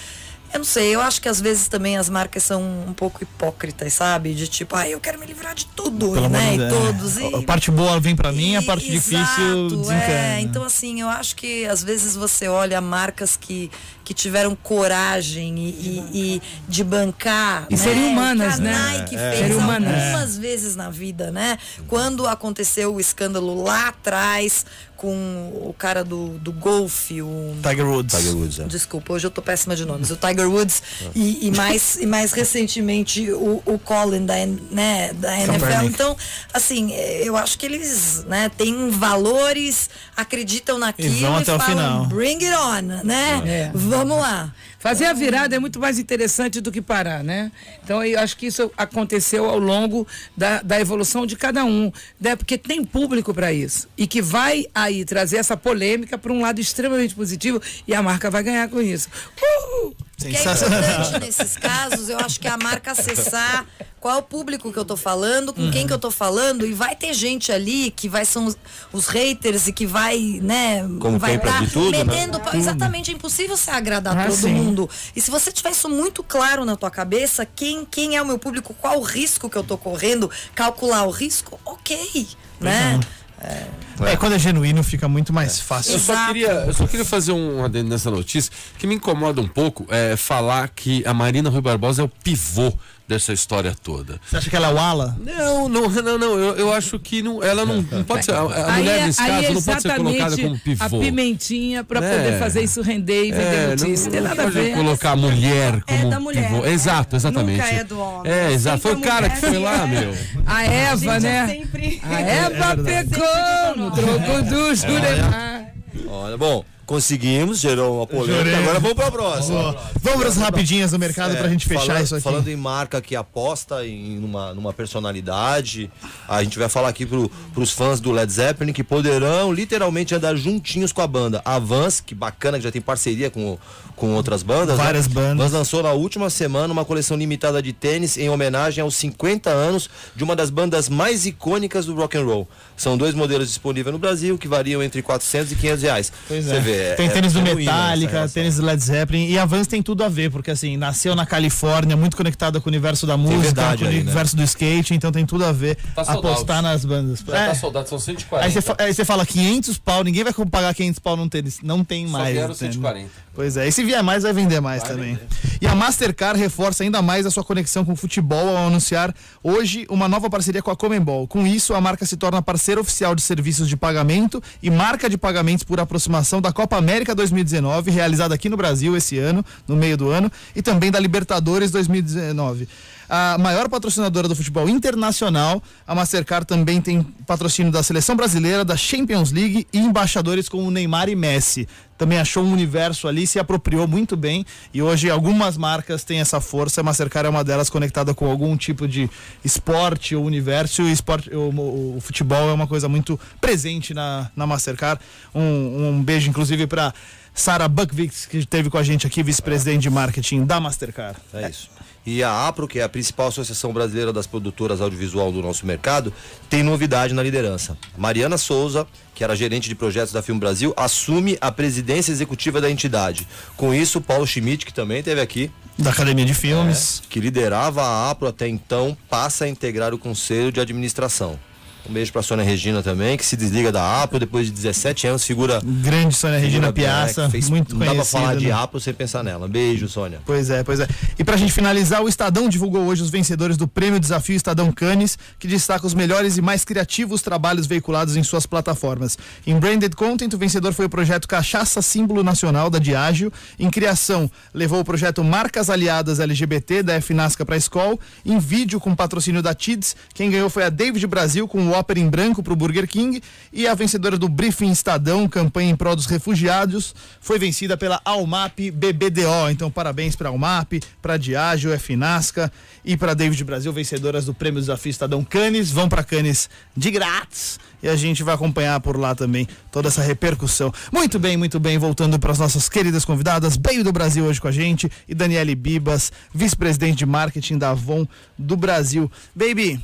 eu não sei, eu acho que às vezes também as marcas são um pouco hipócritas, sabe? De tipo, ah, eu quero me livrar de tudo, Pelo né? E de todos. A E, parte boa vem pra mim, a e- parte difícil exato, desencana. É, então assim, eu acho que às vezes você olha marcas que, que tiveram coragem e, e- e de bancar. E né? serem humanas, né? Nike É. fez Serem humanas. algumas vezes na vida, né? Quando aconteceu o escândalo lá atrás com o cara do, do golfe, o Tiger Woods. Tiger Woods, é. Desculpa, hoje eu tô péssima de nomes. O Tiger Woods e, e mais, e mais recentemente o, o Colin da, né, da NFL. Então, assim, eu acho que eles né, têm valores, acreditam naquilo E vão até o falam, final. bring it on, né? É. Vamos lá. Fazer a virada é muito mais interessante do que parar, né? Então eu acho que isso aconteceu ao longo da, da evolução de cada um, né? Porque tem público para isso e que vai aí trazer essa polêmica para um lado extremamente positivo e a marca vai ganhar com isso. Uhul! O que é importante nesses casos, eu acho que é a marca acessar qual é o público que eu tô falando, com quem que eu tô falando, e vai ter gente ali que vai são os, os haters e que vai, né, Como vai quem pra tá tudo, né? metendo pau. Exatamente, é impossível você agradar Ah, todo sim. mundo. E se você tiver isso muito claro na tua cabeça, quem, quem é o meu público, qual o risco que eu tô correndo, calcular o risco, ok, né? É, quando é genuíno fica muito mais fácil. Eu só, queria, eu só queria fazer um adendo nessa notícia que me incomoda um pouco é falar que a Marina Rui Barbosa é o pivô dessa história toda. Você acha que ela é o ala? Não, não, não, não. Eu, eu acho que não, ela não, não pode ser. A, a Aí mulher, é- nesse aí caso, é não pode ser colocada como a pivô. pimentinha para É. poder fazer isso render e vender É, notícia. Não, tem nada a pode ver. colocar a mulher É como da mulher, pivô. né? Exato, exatamente. Nunca é do homem. É, exato. Foi o a cara que foi lá, é. meu. A Eva, Gente, né? é sempre- A Eva pecou no troco do Juremar. Olha, bom, conseguimos, gerou uma polêmica. Jurei. Agora vamos pra próxima. Boa. Vamos para as rapidinhas do mercado É, pra gente fechar falando, isso aqui. Falando em marca que aposta em numa, numa personalidade, a gente vai falar aqui pro, pros fãs do Led Zeppelin que poderão literalmente andar juntinhos com a banda. A Vans, que bacana, que já tem parceria com, com outras bandas. Várias né? bandas. Vans lançou na última semana uma coleção limitada de tênis em homenagem aos 50 anos de uma das bandas mais icônicas do rock and roll. São dois modelos disponíveis no Brasil que variam entre 400 e 500 reais. Pois Você é. vê, tem é- tênis é do essa Metallica, tênis do Led Zeppelin e a Vans tem tudo a ver, porque assim, nasceu na Califórnia, muito conectada com o universo da música, verdade com o aí, né? universo do skate, então tem tudo a ver Tá apostar nas bandas. Já É. tá soldado, são 140. Aí você, fa- aí você fala 500 pau, ninguém vai pagar 500 pau num tênis, não tem Só mais. vieram entende? 140. Pois é, e se vier mais, vai vender mais também. E a Mastercard reforça ainda mais a sua conexão com o futebol ao anunciar hoje uma nova parceria com a Comembol. Com isso, a marca se torna parceira oficial de serviços de pagamento e marca de pagamentos por aproximação da Copa América 2019, realizada aqui no Brasil esse ano, no meio do ano, e também da Libertadores 2019. A maior patrocinadora do futebol internacional, a Mastercard também tem patrocínio da Seleção Brasileira, da Champions League e embaixadores como Neymar e Messi. Também achou um universo ali, se apropriou muito bem e hoje algumas marcas têm essa força. A Mastercard é uma delas conectada com algum tipo de esporte ou universo. E o, esporte, o, o- futebol é uma coisa muito presente na, na Mastercard. Um, um beijo, inclusive, para Sara Buckwitz, que esteve com a gente aqui, vice-presidente de marketing da Mastercard. É isso. E a APRO, que é a principal associação brasileira das produtoras audiovisual do nosso mercado, tem novidade na liderança. Mariana Souza, que era gerente de projetos da Filme Brasil, assume a presidência executiva da entidade. Com isso, Paulo Schmidt, que também esteve aqui, Da Academia de Filmes. que liderava a APRO até então, passa a integrar o conselho de administração. Um beijo para Sônia Regina também, que se desliga da APRO depois de 17 anos, figura Grande Sônia Regina Piazza, fez- muito Não dá pra falar de né? APRO sem pensar nela. Beijo, Sônia. Pois é, pois é. E pra gente finalizar, o Estadão divulgou hoje os vencedores do Prêmio Desafio Estadão Cannes, que destaca os melhores e mais criativos trabalhos veiculados em suas plataformas. Em Branded Content, o vencedor foi o projeto Cachaça Símbolo Nacional da Diágio. Em criação, levou o projeto Marcas Aliadas LGBT da FNASCA para a Escol. Em vídeo, com patrocínio da TIDS, quem ganhou foi a David Brasil com Ópera em Branco para o Burger King. E a vencedora do Briefing Estadão, campanha em prol dos refugiados, foi vencida pela Almap BBDO. Então, parabéns para a Almap, para a Diageo, Finasca e para David Brasil, vencedoras do Prêmio Desafio Estadão Cannes. Vão para Cannes de grátis e a gente vai acompanhar por lá também toda essa repercussão. Muito bem, muito bem. Voltando para as nossas queridas convidadas, Baby do Brasil hoje com a gente e Daniele Bibas, vice-presidente de marketing da Avon do Brasil. Baby.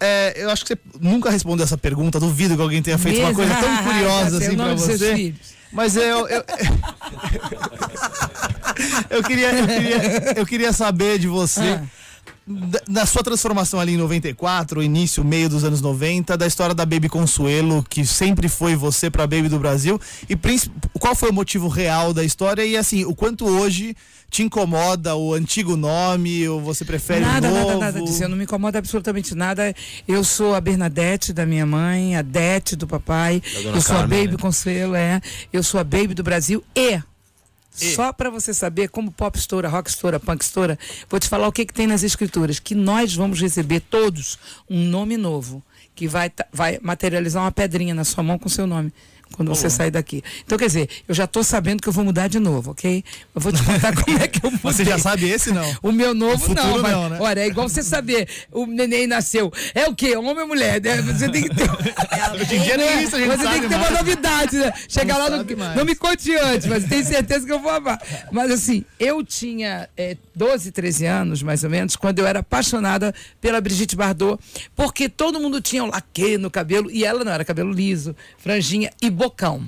É, eu acho que você nunca respondeu essa pergunta. Duvido que alguém tenha feito uma Mesmo? coisa tão curiosa assim para você. Mas eu, eu, eu queria, eu queria, eu queria saber de você, Ah. Da, da sua transformação ali em 94, início, meio dos anos 90, da história da Baby Consuelo, que sempre foi você pra Baby do Brasil, e qual foi o motivo real da história e assim, o quanto hoje te incomoda o antigo nome, ou você prefere Nada, o novo? nada, nada disso. Eu não me incomoda absolutamente nada. Eu sou a Bernadette da minha mãe, a Dete do papai. Eu sou Carmen, a Baby né? Consuelo, é. Eu sou a Baby do Brasil e. Só para você saber como pop estoura, rock estoura, punk estoura, vou te falar o que, que tem nas escrituras. Que nós vamos receber todos um nome novo, que vai, vai materializar uma pedrinha na sua mão com seu nome. Quando você sair daqui. Então, quer dizer, eu já estou sabendo que eu vou mudar de novo, ok? Eu vou te contar como é que eu mudei. Você já sabe esse não? O meu novo O não, mas, não, né? olha, é igual você saber, o neném nasceu. É o quê? Homem ou mulher? né? Você tem que ter. Hoje em dia nem isso a gente Você sabe tem que ter mais. uma novidade, né? Chegar Não lá, no, mais. não me conte antes, mas tenho certeza que eu vou amar. Mas assim, eu tinha é, 12, 13 anos, mais ou menos, quando eu era apaixonada pela Brigitte Bardot, porque todo mundo tinha um laque no cabelo, e ela não era cabelo liso, franjinha e bocão.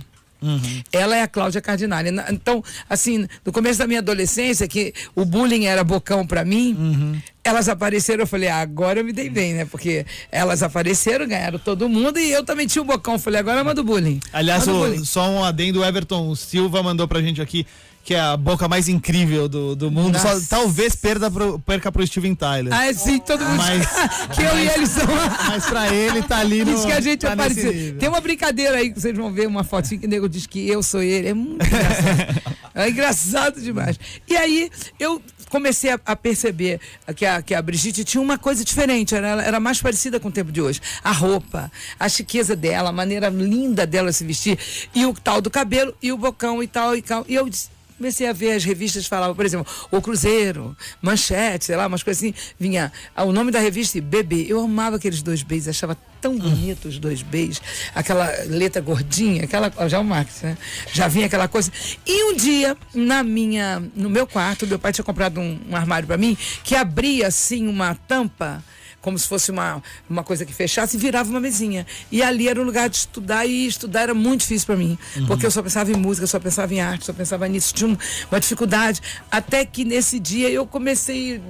Ela é a Cláudia Cardinale. Na- Então, assim, no começo da minha adolescência, que o bullying era bocão pra mim, elas apareceram, eu falei, ah, agora eu me dei bem, né? Porque elas apareceram, ganharam todo mundo e eu também tinha o bocão. Falei, agora manda o bullying. Aliás, o o- bullying. só um adendo, o Everton Silva mandou pra gente aqui que é a boca mais incrível do, do mundo. Só, talvez perda pro, perca pro Steven Tyler. Ah, sim, todo mundo. Mas- que eu e eles são. Mas pra ele tá ali no. Diz que a gente tá apareceu. nível. Tem uma brincadeira aí que vocês vão ver uma fotinha que o nego diz que eu sou ele. É muito engraçado. é engraçado demais. E aí eu comecei a, a perceber que a, que a Brigitte tinha uma coisa diferente. Era, ela era mais parecida com o tempo de hoje. A roupa, a chiqueza dela, a maneira linda dela se vestir. E o tal do cabelo, e o bocão e tal e tal. E eu disse, comecei a ver as revistas que falavam, por exemplo, O Cruzeiro, Manchete, sei lá, umas coisas assim. Vinha ah, o nome da revista e Bebê. Eu amava aqueles dois Bs, achava tão bonito os dois Bs. Aquela letra gordinha, aquela. Já o Marx, né? Já vinha aquela coisa. E um dia, na minha, no meu quarto, meu pai tinha comprado um, um armário para mim que abria assim uma tampa como se fosse uma, uma coisa que fechasse e virava uma mesinha. E ali era o lugar de estudar e estudar era muito difícil para mim, porque eu só pensava em música, só pensava em arte, só pensava nisso, tinha um- uma dificuldade, até que nesse dia eu comecei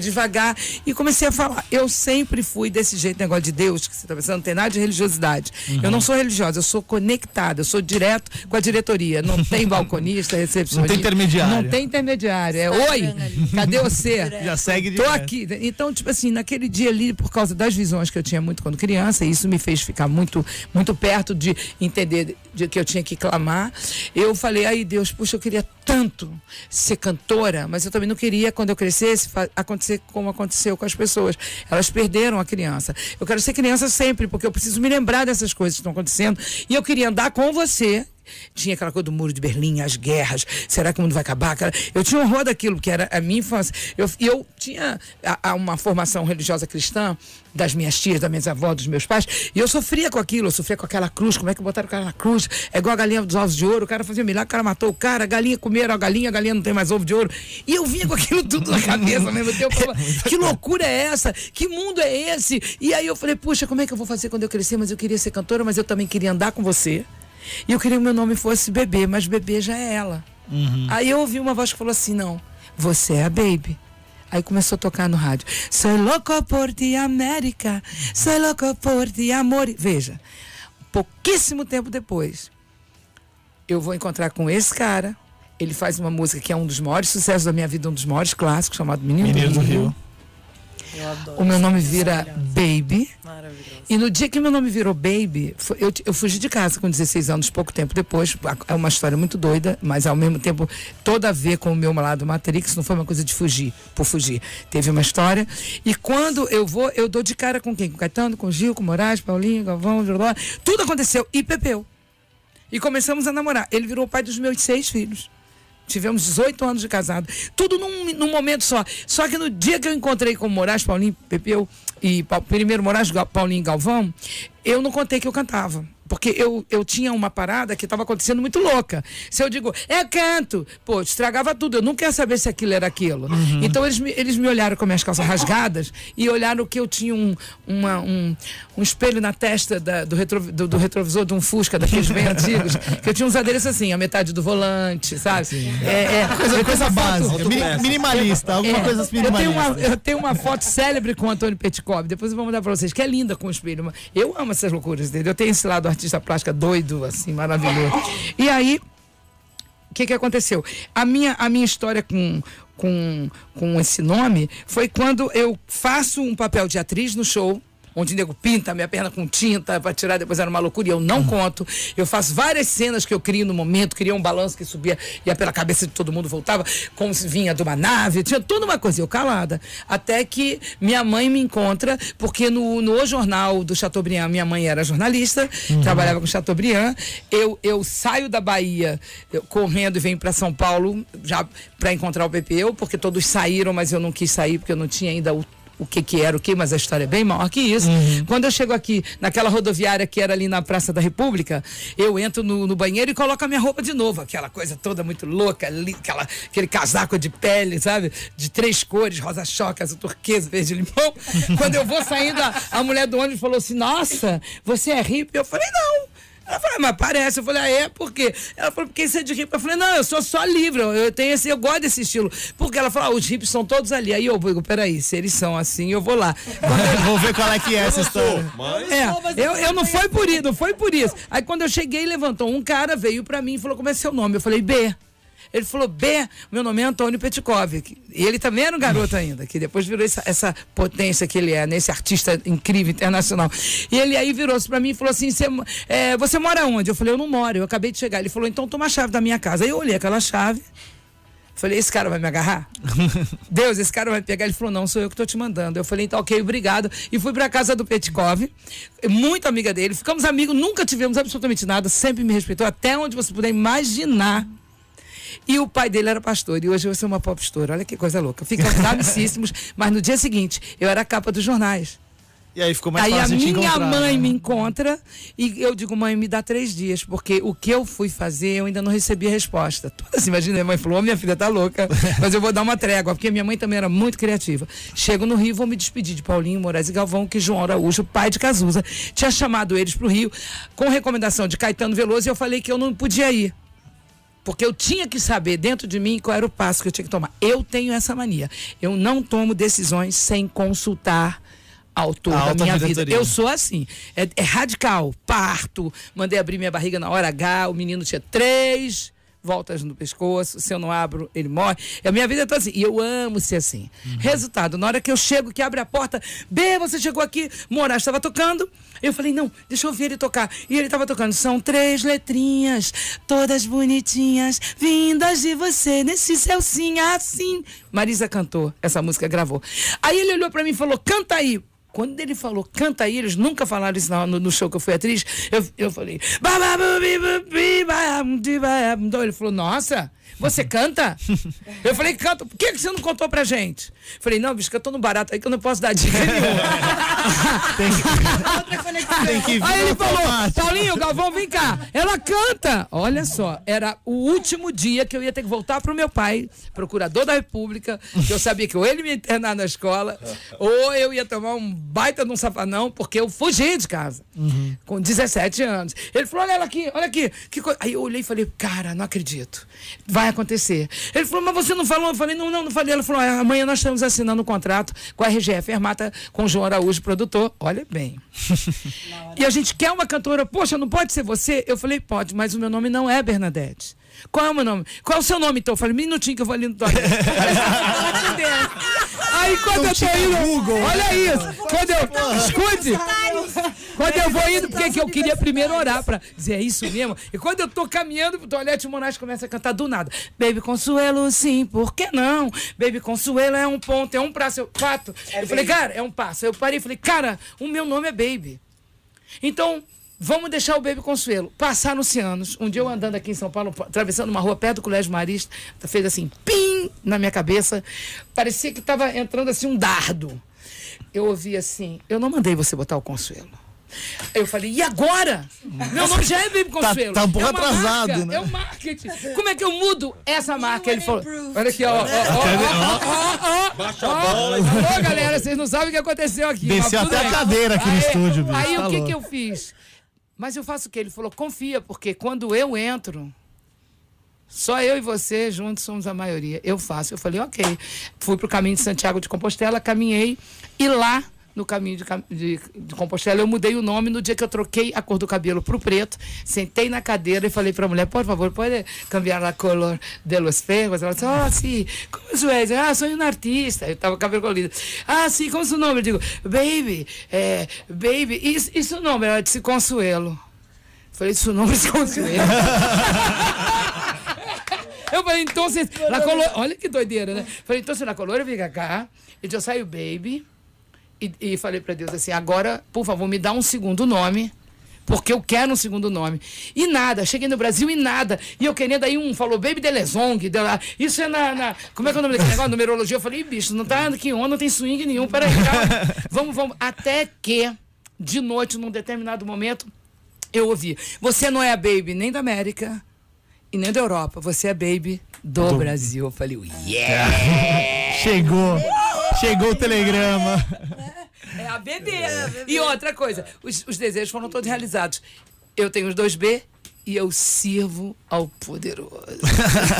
devagar e comecei a falar. Eu sempre fui desse jeito, negócio de Deus, que você está pensando, não tem nada de religiosidade. Eu não sou religiosa, eu sou conectada, eu sou direto com a diretoria. Não tem balconista, recepcionista. Não tem intermediário. Não tem intermediário. É, oi, cadê você? Já segue Tô direto. aqui. Então, tipo assim, naquele dia ali, por causa das visões que eu tinha muito quando criança, e isso me fez ficar muito, muito perto de entender de que eu tinha que clamar. Eu falei, ai Deus, puxa, eu queria tanto ser cantora, mas eu também não queria, quando eu crescesse, fa- acontecer como aconteceu com as pessoas. Elas perderam a criança. Eu quero ser criança sempre, porque eu preciso me lembrar dessas coisas que estão acontecendo. E eu queria andar com você. Tinha aquela coisa do muro de Berlim, as guerras, será que o mundo vai acabar? Eu tinha horror daquilo, que era a minha infância. Eu, e eu tinha a- a uma formação religiosa cristã, das minhas tias, das minhas avós, dos meus pais, e eu sofria com aquilo, eu sofria com aquela cruz, como é que botaram o cara na cruz? É igual a galinha dos ovos de ouro, o cara fazia milagre, o cara matou o cara, a galinha comeram a galinha, a galinha não tem mais ovo de ouro. E eu vinha com aquilo tudo na cabeça mesmo tempo. eu falava, que loucura é essa? Que mundo é esse? E aí eu falei, puxa, como é que eu vou fazer quando eu crescer? Mas eu queria ser cantora, mas eu também queria andar com você. E eu queria que meu nome fosse Bebê, mas Bebê já é ela. Aí eu ouvi uma voz que falou assim: não, você é a Baby. Aí começou a tocar no rádio. Soy louco por ti, América. Soy louco por ti, amor. Veja, pouquíssimo tempo depois, eu vou encontrar com esse cara. Ele faz uma música que é um dos maiores sucessos da minha vida, um dos maiores clássicos, chamado Menino, Menino do Rio. Eu adoro. O meu nome vira Baby. E no dia que meu nome virou Baby, eu, eu fugi de casa com 16 anos, pouco tempo depois. É uma história muito doida, mas ao mesmo tempo toda a ver com o meu lado Matrix. Não foi uma coisa de fugir, por fugir. Teve uma história. E quando eu vou, eu dou de cara com quem? Com Caetano, com Gil, com Moraes, Paulinho, Galvão. Tudo aconteceu. E Pepeu. E começamos a namorar. Ele virou o pai dos meus seis filhos. Tivemos 18 anos de casado. Tudo num, num momento só. Só que no dia que eu encontrei com o Moraes, Paulinho, Pepeu e primeiro Moraes, Paulinho Galvão, eu não contei que eu cantava. Porque eu, eu tinha uma parada que estava acontecendo muito louca. Se eu digo, é canto, pô, estragava tudo. Eu não quero saber se aquilo era aquilo. Então eles me, eles me olharam com minhas calças rasgadas e olharam que eu tinha um, uma- um, um espelho na testa da- do, retro- do- do retrovisor de um Fusca, daqueles bem antigos. Que eu tinha uns adereços assim, a metade do volante, sabe? É, é, Coisa, coisa básica, mini- minimalista, alguma é, coisa eu tenho, minimalista. uma, eu tenho uma foto célebre com o Antônio Petkov, depois eu vou mandar pra vocês, que é linda com o espelho. Eu amo essas loucuras dele. Eu tenho esse lado artista plástica doido, assim, maravilhoso. E aí, o que, que aconteceu? A minha, a minha história com, com, com esse nome foi quando eu faço um papel de atriz no show. Onde o nego pinta minha perna com tinta para tirar, depois era uma loucura e eu não conto. Eu faço várias cenas que eu crio no momento, queria um balanço que subia, ia pela cabeça de todo mundo, voltava, como se vinha de uma nave, tinha toda uma coisa, eu calada. Até que minha mãe me encontra, porque no, no O Jornal do Chateaubriand, minha mãe era jornalista, trabalhava com Chateaubriand. Eu, eu saio da Bahia eu, correndo e venho para São Paulo já para encontrar o Pepeu, porque todos saíram, mas eu não quis sair porque eu não tinha ainda o o que que era o que, mas a história é bem maior que isso. Quando eu chego aqui, naquela rodoviária que era ali na Praça da República, eu entro no, no banheiro e coloco a minha roupa de novo, aquela coisa toda muito louca, ali, aquela, aquele casaco de pele, sabe? De três cores, rosa choque, azul turquesa, verde limão. Quando eu vou saindo, a, a mulher do ônibus falou assim, nossa, você é hippie? Eu falei, não. Ela falou, mas parece. Eu falei, ah, é? Por quê? Ela falou, porque você é de hippie. Eu falei, não, eu sou só livre, eu eu tenho esse, eu gosto desse estilo. Porque ela falou, ah, os hippies são todos ali. Aí eu digo, peraí, se eles são assim, eu vou lá. Vou ver qual é que é essa história. É, eu, eu não foi por isso, não foi por isso. Aí quando eu cheguei, levantou um cara, veio pra mim e falou, como é seu nome? Eu falei, B. Ele falou, B, meu nome é Antônio Petkov. E ele também era um garoto ainda, que depois virou essa, essa potência que ele é, nesse artista incrível, internacional. E ele aí virou-se pra mim e falou assim: "Você, é, você mora onde? Eu falei, eu não moro, eu acabei de chegar. Ele falou, então toma a chave da minha casa. Aí eu olhei aquela chave. Falei, esse cara vai me agarrar? Deus, esse cara vai me pegar. Ele falou, não, sou eu que tô te mandando. Eu falei, então, ok, obrigado. E fui pra casa do Petkov, muito amiga dele. Ficamos amigos, nunca tivemos absolutamente nada, sempre me respeitou, até onde você puder imaginar. E o pai dele era pastor, e hoje eu sou uma popstora. Olha que coisa louca. Ficamos amicíssimos, mas no dia seguinte, eu era a capa dos jornais. E aí ficou mais Aí a fácil de te minha mãe né? me encontra e eu digo, mãe, me dá três dias, porque o que eu fui fazer eu ainda não recebi a resposta. Toda assim, imagina, minha mãe falou, "Ô, minha filha tá louca, mas eu vou dar uma trégua, porque minha mãe também era muito criativa. Chego no Rio, vou me despedir de Paulinho, Moraes e Galvão, que João Araújo, pai de Cazuza, tinha chamado eles pro Rio com recomendação de Caetano Veloso e eu falei que eu não podia ir. Porque eu tinha que saber dentro de mim qual era o passo que eu tinha que tomar. Eu tenho essa mania. Eu não tomo decisões sem consultar a autor A da minha vida. Eu sou assim. É, é radical. Parto. Mandei abrir minha barriga na hora H. O menino tinha três voltas no pescoço. Se eu não abro, ele morre. A minha vida é toda assim. E eu amo ser assim. Resultado, na hora que eu chego, que abre a porta, B, você chegou aqui, Moraes estava tocando. Eu falei, não, deixa eu ouvir ele tocar. E ele estava tocando. São três letrinhas, todas bonitinhas, vindas de você, nesse céu sim, assim. Marisa cantou, essa música gravou. Aí ele olhou para mim e falou, canta aí. Quando ele falou, canta aí, eles nunca falaram isso no, no show que eu fui atriz. Eu, eu falei, "Ba, ba, bu, bi, bu, bi, ba, am, di, ba, am, do." ele falou, nossa, você canta? Eu falei, canto, por que, que você não contou pra gente? Falei, não, bicho, que eu tô no barato aí que eu não posso dar dica nenhuma. Tem que vir Aí ele falou. Paulinho, Galvão, vem cá. Ela canta. Olha só, era o último dia que eu ia ter que voltar pro meu pai, procurador da República, que eu sabia que ou ele me internar na escola, ou eu ia tomar um baita de um safanão, porque eu fugi de casa. Com 17 anos. Ele falou, olha ela aqui, olha aqui. Que coi-" Aí eu olhei e falei, cara, não acredito. Vai acontecer. Ele falou, mas você não falou? Eu falei, não, não, não falei. Ela falou, "Ah, amanhã nós estamos assinando um contrato com a RGF Armata, com o João Araújo, produtor. Olha bem. E a gente quer uma cantora, poxa, não pode ser você? Eu falei, pode, mas o meu nome não é Bernadette. Qual é o meu nome? Qual é o seu nome, então? Eu falei, minutinho que eu vou ali no toalete. Aí quando eu tô indo, Google. olha isso. Quando eu, escute, quando eu vou indo, porque que eu queria primeiro orar pra dizer, é isso mesmo? E quando eu tô caminhando pro toalete, o Monarca começa a cantar do nada. Baby Consuelo, sim, por que não? Baby Consuelo é um ponto, é um prazo. Eu, fato. eu falei, cara, é um passo. Eu parei e falei, cara, o meu nome é Baby. Então, vamos deixar o Baby Consuelo. Passaram-se anos. Um dia eu andando aqui em São Paulo, atravessando uma rua perto do Colégio Marista, fez assim, pim, na minha cabeça. Parecia que estava entrando assim um dardo. Eu ouvi assim, eu não mandei você botar o Consuelo. Eu falei, e agora? Meu nome já é Baby Consuelo. tá um pouco é atrasado, marca, né? É o marketing. Como é que eu mudo essa marca? Ele falou, olha aqui, ó. ó, ó, ó, ó, ó. Baixa a bola. Ô, galera, vocês não sabem o que aconteceu aqui. Desceu até a bem. cadeira aqui no Aí- estúdio, bicho. Aí Tá o que, louco. que eu fiz? Mas eu faço o quê? Ele falou, confia, porque quando eu entro, só eu e você juntos somos a maioria. Eu faço. Eu falei, ok. Fui pro caminho de Santiago de Compostela, caminhei, e lá. No caminho de, de, de Compostela, eu mudei o nome no dia que eu troquei a cor do cabelo pro preto. Sentei na cadeira e falei pra mulher: por favor, pode cambiar a cor de los ferros? Ela disse: Ah, sim, como isso é? Ah, sou um artista. Eu tava com cabelo colorido. Ah, sim, como é seu nome? Eu digo: Baby, é, baby, isso, isso é o nome? Ela disse: Consuelo. Falei: Isso é o nome de Consuelo. Eu falei, então, la color... olha que doideira, né? Falei, então, se na color vem cá, e eu saio baby, e, e falei pra Deus assim, agora, por favor, me dá um segundo nome, porque eu quero um segundo nome. E nada, cheguei no Brasil e nada. E eu querendo, aí um falou, Baby Delezong, de lá. isso é na, na- Como é que é o nome daquele negócio? Numerologia. Eu falei, "Ih, bicho, não tá que onda, não tem swing nenhum, peraí, calma. vamos, vamos. Até que, de noite, num determinado momento, eu ouvi, você não é a Baby nem da América e nem da Europa, você é Baby do, Brasil. Eu falei, yeah! Chegou. Chegou o telegrama. É a bebê. E outra coisa, os, os desejos foram todos realizados. Eu tenho os dois B e eu sirvo ao poderoso.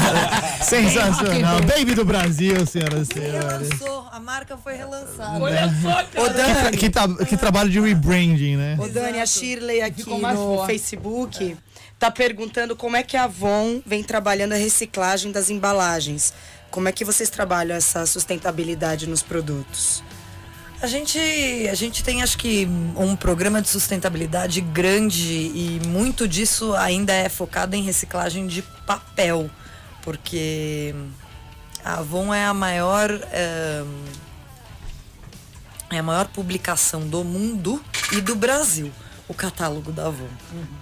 Sensacional. Baby do Brasil, senhoras e senhores. Relançou, a marca foi relançada. Olha só, Ô, cara. Dani, Que, tra- que trabalho de rebranding, né? ô, Dani, a Shirley aqui no. Facebook tá perguntando como é que a Avon vem trabalhando a reciclagem das embalagens. Como é que vocês trabalham essa sustentabilidade nos produtos? A gente, a gente tem, acho que, um programa de sustentabilidade grande e muito disso ainda é focado em reciclagem de papel, porque a Avon é a maior eh, é a maior publicação do mundo e do Brasil, o catálogo da Avon,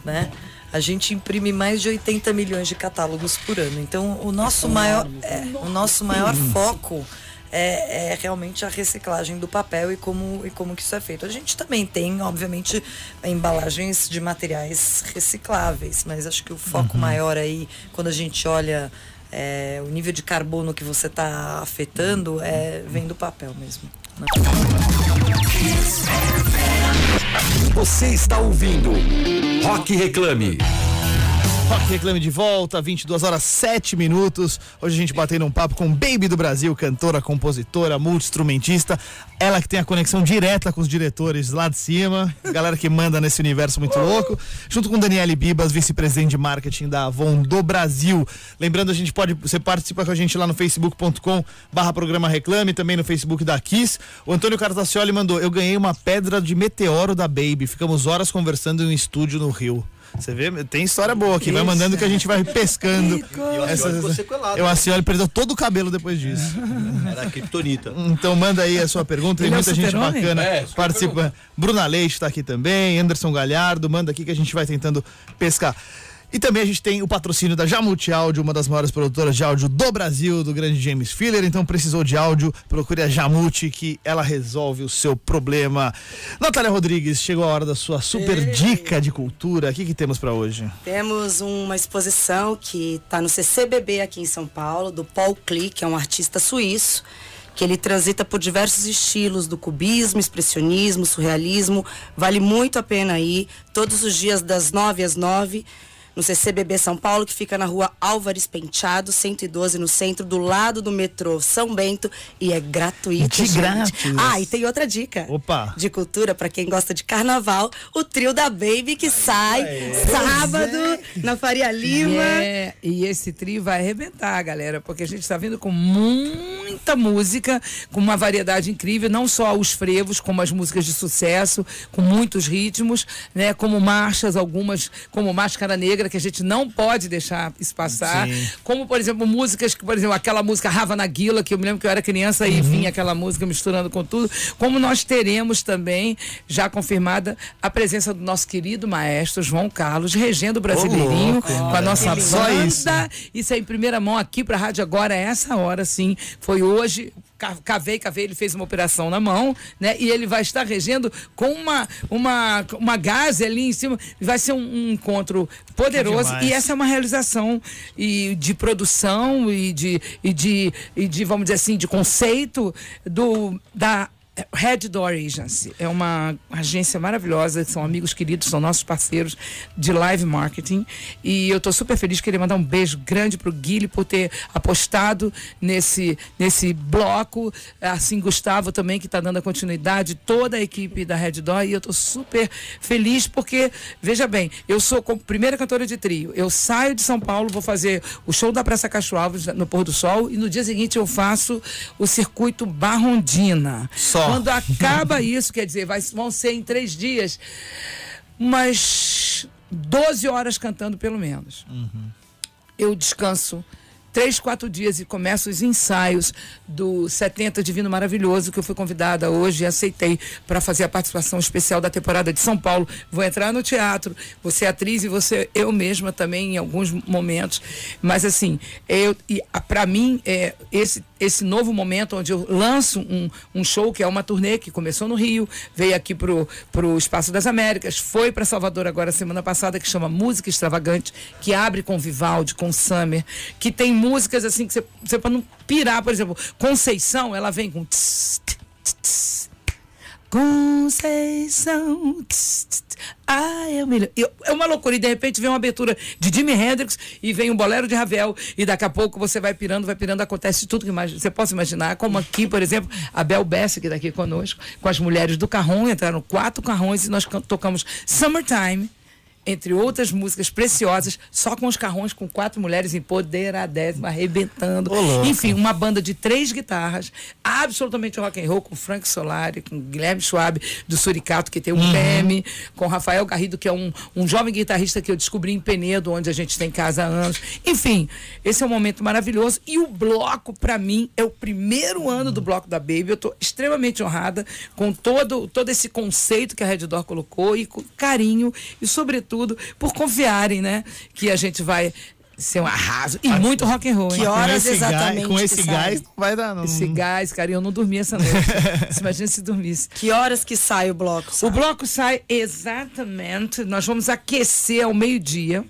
né? A gente imprime mais de 80 milhões de catálogos por ano. Então, o nosso maior, é, o nosso maior foco é, é realmente a reciclagem do papel e como, e como que isso é feito. A gente também tem, obviamente, embalagens de materiais recicláveis, mas acho que o foco maior aí, quando a gente olha é, o nível de carbono que você está afetando, é, vem do papel mesmo. Você está ouvindo Rock Reclame. Rock Reclame de volta, 22 horas 7 minutos. Hoje a gente batendo um papo com Baby do Brasil, cantora, compositora, multi-instrumentista. Ela que tem a conexão direta com os diretores lá de cima, galera que manda nesse universo muito louco. Junto com Daniele Bibas, vice-presidente de marketing da Avon do Brasil. Lembrando, a gente pode, você participa com a gente lá no facebook.com barra programa Reclame, também no Facebook da Kiss. O Antônio Cartacioli mandou, eu ganhei uma pedra de meteoro da Baby. Ficamos horas conversando em um estúdio no Rio. Você vê, tem história boa aqui. Vai mandando que a gente vai pescando. E Acioli sequelado. Eu, a Cioli perdeu todo o cabelo depois disso. Era criptonita. Então manda aí a sua pergunta. Tem Ele é muita gente super-homem? bacana É, super participa. Bruna Leite está aqui também, Anderson Galhardo, manda aqui que a gente vai tentando pescar. E também a gente tem o patrocínio da Jamute Áudio, uma das maiores produtoras de áudio do Brasil, do grande James Filler. Então precisou de áudio, procure a Jamute que ela resolve o seu problema. Natália Rodrigues, chegou a hora da sua super dica de cultura. O que, que temos para hoje? Temos uma exposição que está no CCBB aqui em São Paulo, do Paul Klee, que é um artista suíço, que ele transita por diversos estilos do cubismo, expressionismo, surrealismo. Vale muito a pena ir, todos os dias das 9 às 9 no CCBB São Paulo, que fica na rua Álvares Penteado, 112, no centro, do lado do metrô São Bento, e é gratuito. De gente. grátis. Ah, e tem outra dica Opa. de cultura para quem gosta de carnaval, o trio da Baby que sai sábado na Faria Lima. É, e esse trio vai arrebentar, galera, porque a gente está vindo com muita música, com uma variedade incrível, não só os frevos, como as músicas de sucesso, com muitos ritmos, né? Como marchas, algumas, como Máscara Negra, que a gente não pode deixar isso passar. Sim. Como, por exemplo, músicas que, por exemplo, aquela música Rava Naguila, que eu me lembro que eu era criança Uhum. e vinha aquela música misturando com tudo. Como nós teremos também, já confirmada, a presença do nosso querido maestro João Carlos, regendo o Brasileirinho, louco, com a nossa Só banda. isso. Isso é em primeira mão aqui pra rádio agora, essa hora, sim. Foi hoje. Ca- Cavei, cavei, ele fez uma operação na mão, né? E ele vai estar regendo com uma, uma, uma gase ali em cima. Vai ser um, um encontro poderoso. E essa é uma realização e de produção e de, e de, e de, vamos dizer assim, de conceito do, da Red Door Agency. É uma agência maravilhosa, são amigos queridos, são nossos parceiros de live marketing. E eu estou super feliz, queria mandar um beijo grande pro Guilherme por ter apostado nesse, nesse bloco. Assim, Gustavo também, que está dando a continuidade, toda a equipe da Red Door. E eu estou super feliz porque, veja bem, eu sou primeira cantora de trio. Eu saio de São Paulo, vou fazer o show da Praça Castro Alves no Pôr do Sol e no dia seguinte eu faço o circuito Barrondina. Só. Quando acaba isso, quer dizer, vai, vão ser em três dias umas 12 horas cantando pelo menos. Eu descanso três, quatro dias e começo os ensaios do 70 Divino Maravilhoso, que eu fui convidada hoje e aceitei para fazer a participação especial da temporada de São Paulo. Vou entrar no teatro, você é atriz e você eu mesma também em alguns momentos. Mas assim, eu para mim é esse esse novo momento onde eu lanço um, um show que é uma turnê que começou no Rio, veio aqui pro pro Espaço das Américas, foi para Salvador agora semana passada que chama Música Extravagante, que abre com Vivaldi, com Summer, que tem músicas assim que você, você para não pirar, por exemplo, Conceição, ela vem com tss, tss, tss, Conceição. Ai, é, melhor. Eu- é uma loucura. E de repente vem uma abertura de Jimi Hendrix e vem um bolero de Ravel. E daqui a pouco você vai pirando, vai pirando, acontece tudo que você possa imaginar. Como aqui, por exemplo, a Bel Bessa, que está aqui conosco, com as mulheres do Carrom, entraram quatro carrões e nós tocamos Summertime. Entre outras músicas preciosas, só com os carrões, com quatro mulheres empoderadésimas, arrebentando. Ô. Enfim, uma banda de três guitarras, absolutamente rock and roll, com Frank Solari, com Guilherme Schwab, do Suricato, que tem um PM, com Rafael Garrido, que é um, um jovem guitarrista que eu descobri em Penedo, onde a gente tem casa há anos. Enfim, esse é um momento maravilhoso. E o bloco, para mim, é o primeiro ano do bloco da Baby. Eu estou extremamente honrada com todo, todo esse conceito que a Red Door colocou e com carinho e, sobretudo, por confiarem, né? Que a gente vai ser um arraso. E muito rock and roll, hein? Que horas com esse exatamente Gás, com que esse sai? gás não vai dar. Não, Esse gás, cara, eu não dormi essa noite. Você Imagina se dormisse. Que horas que sai o bloco? O sabe? bloco sai exatamente. Nós vamos aquecer ao meio-dia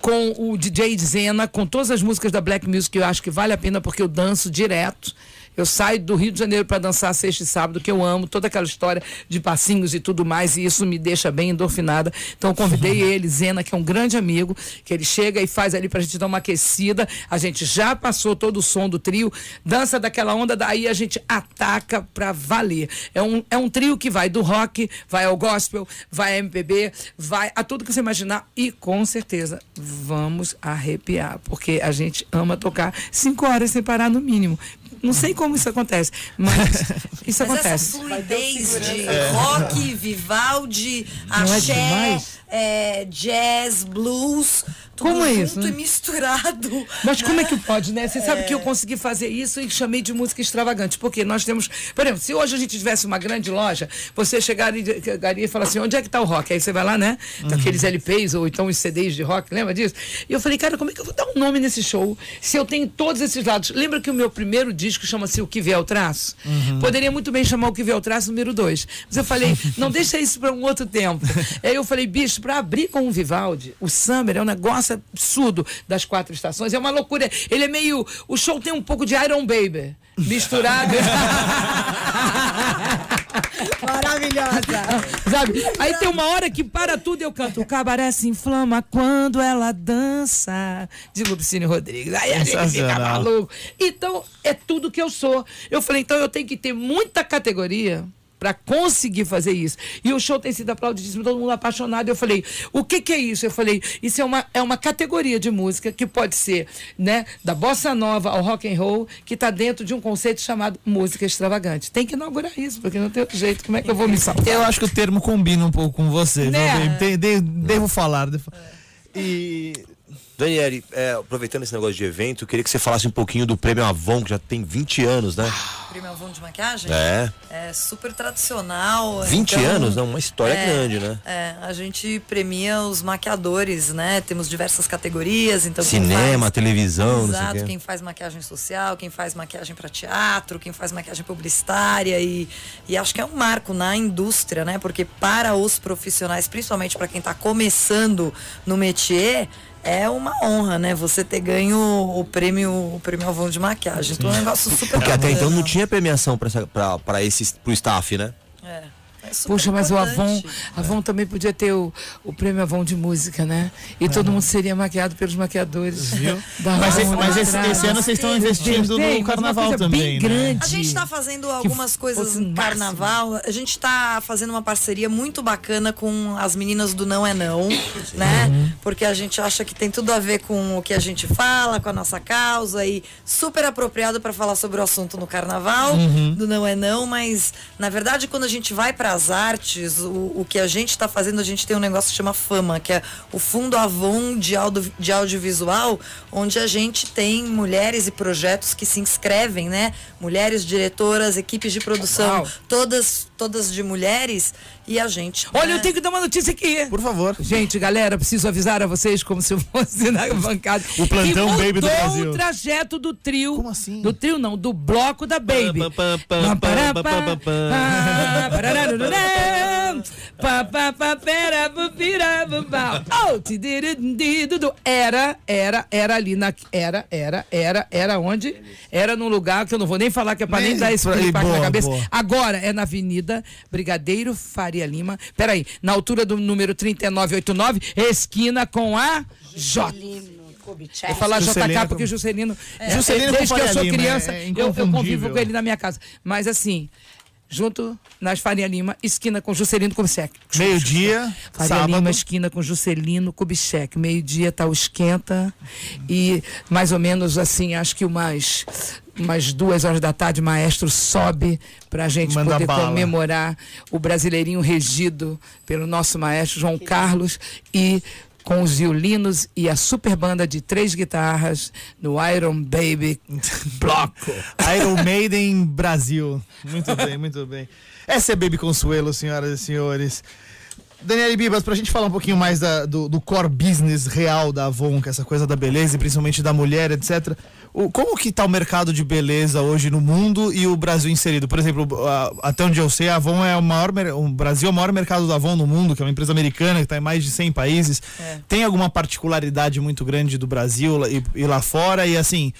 com o DJ Zena, com todas as músicas da Black Music que eu acho que vale a pena porque eu danço direto. Eu saio do Rio de Janeiro para dançar sexta e sábado, que eu amo, toda aquela história de passinhos e tudo mais, e isso me deixa bem endorfinada. Então eu convidei ele, Zena, que é um grande amigo, que ele chega e faz ali pra gente dar uma aquecida. A gente já passou todo o som do trio, dança daquela onda, daí a gente ataca pra valer. É um, é um trio que vai do rock, vai ao gospel, vai a MPB, vai a tudo que você imaginar e com certeza vamos arrepiar, porque a gente ama tocar cinco horas sem parar no mínimo. Não sei como isso acontece, mas isso Mas acontece. essa fluidez de rock, Vivaldi, é axé, é, jazz, blues, tudo Como é isso, né? e misturado. Mas como é que pode, né? Você sabe que eu consegui fazer isso e chamei de música extravagante. Porque nós temos. Por exemplo, se hoje a gente tivesse uma grande loja, você chegaria, e falar assim: onde é que tá o rock? Aí você vai lá, né? Com aqueles LPs ou então os CDs de rock, lembra disso? E eu falei, cara, como é que eu vou dar um nome nesse show se eu tenho todos esses lados? Lembra que o meu primeiro disco chama-se O Que Vê ao Traço? Poderia muito bem chamar O Que Vê ao Traço número 2. Mas eu falei, não deixa isso para um outro tempo. Aí eu falei, bicho, para abrir com o Vivaldi, o Summer é um negócio absurdo das quatro estações, é uma loucura. Ele é meio. O show tem um pouco de Iron Baby misturado. Maravilhosa. Sabe? Aí tem uma hora que para tudo e eu canto. O cabaré se inflama quando ela dança. De Lupicínio Rodrigues. Aí a gente fica maluco. Então, é tudo que eu sou. Eu falei, então eu tenho que ter muita categoria para conseguir fazer isso. E o show tem sido aplaudidíssimo, todo mundo apaixonado. Eu falei, o que, que é isso? Eu falei, isso é uma, é uma categoria de música que pode ser, né, da bossa nova ao rock and roll, que está dentro de um conceito chamado música extravagante. Tem que inaugurar isso, porque não tem outro jeito. Como é que eu vou me salvar? Eu acho que o termo combina um pouco com você, Né? viu, baby? De- de- devo falar. devo- E Daniele, é, aproveitando esse negócio de evento, eu queria que você falasse um pouquinho do Prêmio Avon, que já tem 20 anos, né? Prêmio Avon de maquiagem? É. É super tradicional. 20 então, anos, não, uma história é, grande, né? É, a gente premia os maquiadores, né? Temos diversas categorias, então Cinema, faz- televisão, Exato, quem faz maquiagem social, quem faz maquiagem para teatro, quem faz maquiagem publicitária e, e acho que é um marco na indústria, né? Porque para os profissionais, principalmente para quem está começando no métier, é uma honra, né? Você ter ganho o prêmio, o prêmio Avon de maquiagem. Então é um negócio super Porque até então não tinha premiação pra esse, pro staff, né? É, é Poxa, mas o Avon, importante. Avon também podia ter o, o prêmio Avon de música, né? E todo mundo seria maquiado pelos maquiadores. Viu? da Mas, Avon mas esse, esse ano vocês estão investindo Tem, no carnaval uma coisa também, bem né? grande. A gente está fazendo algumas coisas no máximo. carnaval. A gente está fazendo uma parceria muito bacana com as meninas do Não é Não, né? Uhum. Porque a gente acha que tem tudo a ver com o que a gente fala, com a nossa causa e super apropriado para falar sobre o assunto no carnaval Uhum. do Não é Não, mas na verdade quando a gente vai para as artes, o, o que a gente está fazendo, a gente tem um negócio que chama Fama, que é o Fundo Avon de, audio, de audiovisual, onde a gente tem mulheres e projetos que se inscrevem, né? Mulheres diretoras, equipes de produção, Uau. todas todas de mulheres e a gente. Olha, né? eu tenho que dar uma notícia aqui. Por favor. Gente, galera, preciso avisar a vocês como se eu fosse na bancada. O plantão que Baby do Brasil. o trajeto do trio. Como assim? Do trio não, do bloco da Baby. Pa, pa, pa, pera, pira. Oh. Era, era, era ali na. Era, era, era, era onde? Era num lugar que eu não vou nem falar que é pra nem Nem- dar esse piripaque na cabeça. boa. Agora é na Avenida Brigadeiro Faria Lima. Peraí, na altura do número 3989, esquina com a J. Vou falar Juscelino JK porque Juscelino, Juscelino com desde que eu sou criança, é eu, eu convivo com ele na minha casa. Mas assim, junto nas Faria Lima, esquina com Juscelino Kubitschek. Meio-dia, Faria sábado. Lima, esquina com Juscelino Kubitschek. Meio-dia tá o esquenta e mais ou menos assim, acho que umas umas duas horas da tarde, o maestro sobe pra gente Manda poder bala. comemorar o brasileirinho regido pelo nosso maestro João Carlos e com os violinos e a super banda de três guitarras no Iron Baby Bloco. Iron Maiden Brasil. Muito bem, muito bem. Essa é Baby Consuelo, senhoras e senhores. Daniele Bibas, pra gente falar um pouquinho mais da- do, do core business real da Avon, que é essa coisa da beleza e principalmente da mulher, etc. O, como que tá o mercado de beleza hoje no mundo e o Brasil inserido? Por exemplo, a- até onde eu sei, a Avon é o maior, o Brasil é o maior mercado da Avon no mundo, que é uma empresa americana que está em mais de 100 países. Tem alguma particularidade muito grande do Brasil e, e lá fora? E assim,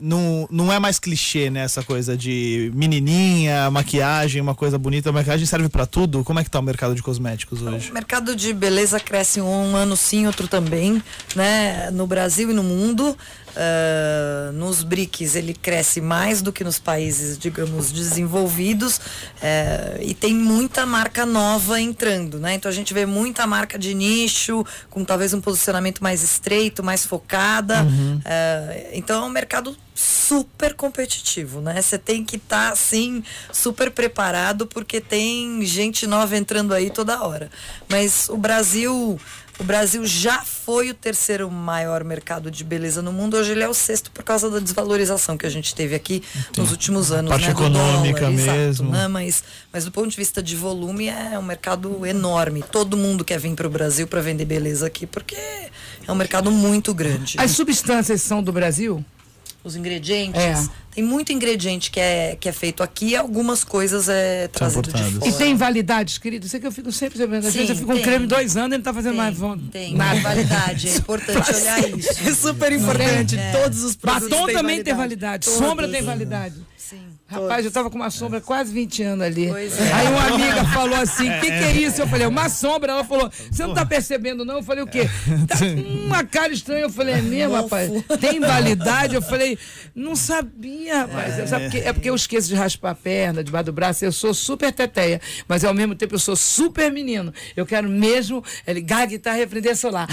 não, não é mais clichê, né? Essa coisa de menininha, maquiagem, uma coisa bonita. A maquiagem serve pra tudo? Como é que tá o mercado de cosméticos hoje? O mercado de beleza cresce um ano sim, outro também, né? No Brasil e no mundo. Ah, nos BRICS ele cresce mais do que nos países, digamos, desenvolvidos eh, e tem muita marca nova entrando, né? Então a gente vê muita marca de nicho, com talvez um posicionamento mais estreito, mais focada. Eh, então é um mercado super competitivo, né? Você tem que estar assim super preparado porque tem gente nova entrando aí toda hora. Mas o Brasil, o Brasil já foi o terceiro maior mercado de beleza no mundo. Hoje ele é o sexto por causa da desvalorização que a gente teve aqui nos últimos anos, Parte né? Econômica dólar, exato, mesmo. né? Mas, mas do ponto de vista de volume é um mercado enorme. Todo mundo quer vir para o Brasil para vender beleza aqui porque é um mercado muito grande. As substâncias são do Brasil? Os ingredientes. É. Tem muito ingrediente que é, que é feito aqui e algumas coisas é trazido de fora. E tem validades, querido? Sei que eu fico sempre sabendo. Às Sim, vezes eu fico com tem. creme dois anos e não tá fazendo Tem, mais von- tem, nada. tem validade. É importante olhar isso. É super importante. É. Todos os produtos Batom têm também tem validade. Todos. Sombra tem validade. Rapaz, eu tava com uma sombra quase 20 anos ali. Pois é. Aí uma amiga falou assim: o que, que é isso? Eu falei, uma sombra. Ela falou: você não tá percebendo, não? Eu falei, o quê? Tá com uma cara estranha. Eu falei, é mesmo, rapaz? Tem validade? Eu falei, não sabia. rapaz. É. Sabe porque, é porque eu esqueço de raspar a perna, debaixo do braço. Eu sou super teteia, mas ao mesmo tempo eu sou super menino. Eu quero mesmo ligar a guitarra e aprender solar.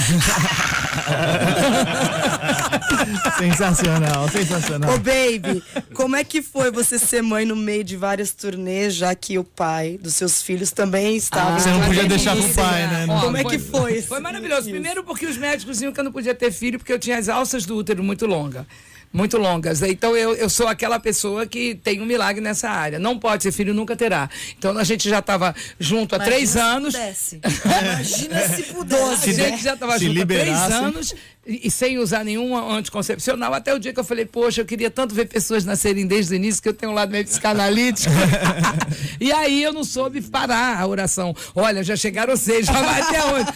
sensacional, sensacional. Ô, baby, como é que foi você ser mãe no meio de várias turnês, já que o pai dos seus filhos também estava... Ah, você não podia deixar com o pai, né? Ó, como é que foi? Foi maravilhoso. Primeiro porque os médicos diziam que eu não podia ter filho porque eu tinha as alças do útero muito longas muito longas. Então eu, eu sou aquela pessoa que tem um milagre nessa área. Não pode ser filho, nunca terá. Então a gente já estava junto há Imagina três se anos. Pudesse. Imagina se pudesse. A gente já estava junto há três liberasse. anos e, e sem usar nenhum anticoncepcional, até o dia que eu falei, poxa, eu queria tanto ver pessoas nascerem desde o início, que eu tenho um lado meio psicanalítico. e aí eu não soube parar a oração. Olha, já chegaram seis, já vai até onde?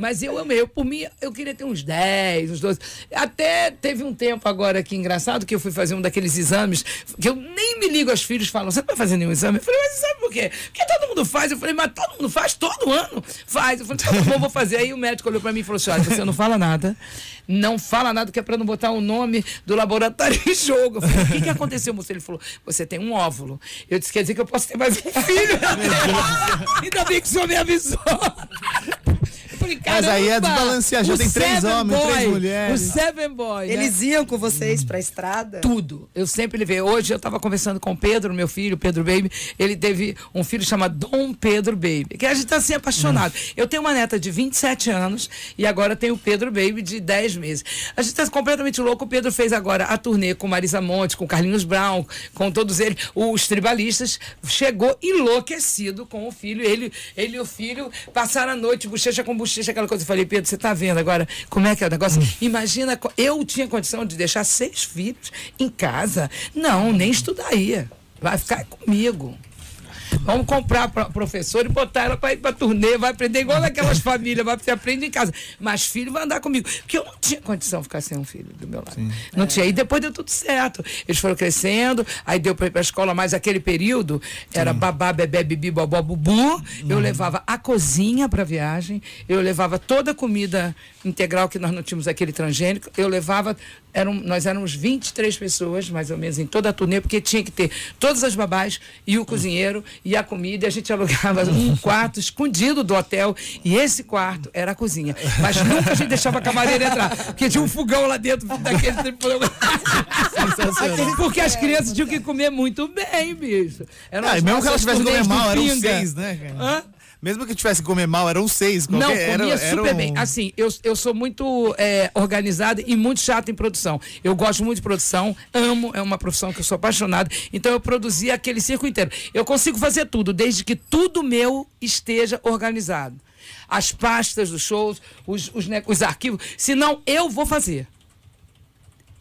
Mas eu amei, eu, por mim, eu queria ter uns 10, uns 12. Até teve um tempo agora que engraçado que eu fui fazer um daqueles exames, que eu nem me ligo aos filhos, falam, você não vai fazer nenhum exame? Eu falei, mas sabe por quê? Porque todo mundo faz. Eu falei, mas todo mundo faz todo ano. Faz. Eu falei, tá bom, vou fazer. Aí o médico olhou pra mim e falou assim: olha, você não fala nada. Não fala nada que é pra não botar o nome do laboratório em jogo. Eu falei, o que, que aconteceu, moço? Ele falou, você tem um óvulo. Eu disse, quer dizer que eu posso ter mais um filho? Ainda bem que o senhor me avisou. Falei, Mas aí é "Caramba, desbalancear, já tem três Seven homens, três Boy, mulheres." O Seven Boy. né? Eles iam com vocês pra estrada? Tudo. Eu sempre levei. Hoje eu estava conversando com o Pedro, meu filho, Pedro Baby. Ele teve um filho chamado Dom Pedro Baby. Que a gente está assim apaixonado. Eu tenho uma neta de 27 anos e agora tenho o Pedro Baby de 10 meses. A gente está completamente louco. O Pedro fez agora a turnê com Marisa Monte, com Carlinhos Brown, com todos eles, os tribalistas. Chegou enlouquecido com o filho. Ele, ele e o filho passaram a noite, bochecha com bochecha, aquela coisa. Eu falei, Pedro, você está vendo agora como é que é o negócio? Imagina, co- eu tinha condição de deixar seis filhos em casa. Não, nem estudaria. Vai ficar comigo. Vamos comprar para professor e botar ela para ir para turnê, vai aprender igual naquelas famílias, vai você aprende em casa. Mas filho vai andar comigo. Porque eu não tinha condição de ficar sem um filho do meu lado. Não tinha. E depois deu tudo certo. Eles foram crescendo, aí deu para ir para a escola, mas aquele período era babá, bebê, bibi, bobó, bubu. Eu levava a cozinha para viagem, eu levava toda a comida integral que nós não tínhamos aquele transgênico, eu levava eram, nós éramos 23 pessoas, mais ou menos, em toda a turnê, porque tinha que ter todas as babás e o cozinheiro e a comida. E a gente alugava um quarto escondido do hotel. E esse quarto era a cozinha. Mas nunca a gente deixava a camareira entrar. Porque tinha um fogão lá dentro daquele. porque as crianças tinham que comer muito bem, bicho. Eram Ah, e mesmo que elas tivessem comer mal, eram Pinga. seis, né, cara? Hã? Mesmo que tivesse que comer mal, eram seis. Não, qualquer- comia era- super era um- bem. Assim, eu, eu sou muito é, organizada e muito chata em produção. Eu gosto muito de produção, amo, é uma profissão que eu sou apaixonada. Então eu produzia aquele circo inteiro. Eu consigo fazer tudo, desde que tudo meu esteja organizado. As pastas dos shows, os, os, ne- os arquivos. Senão, eu vou fazer.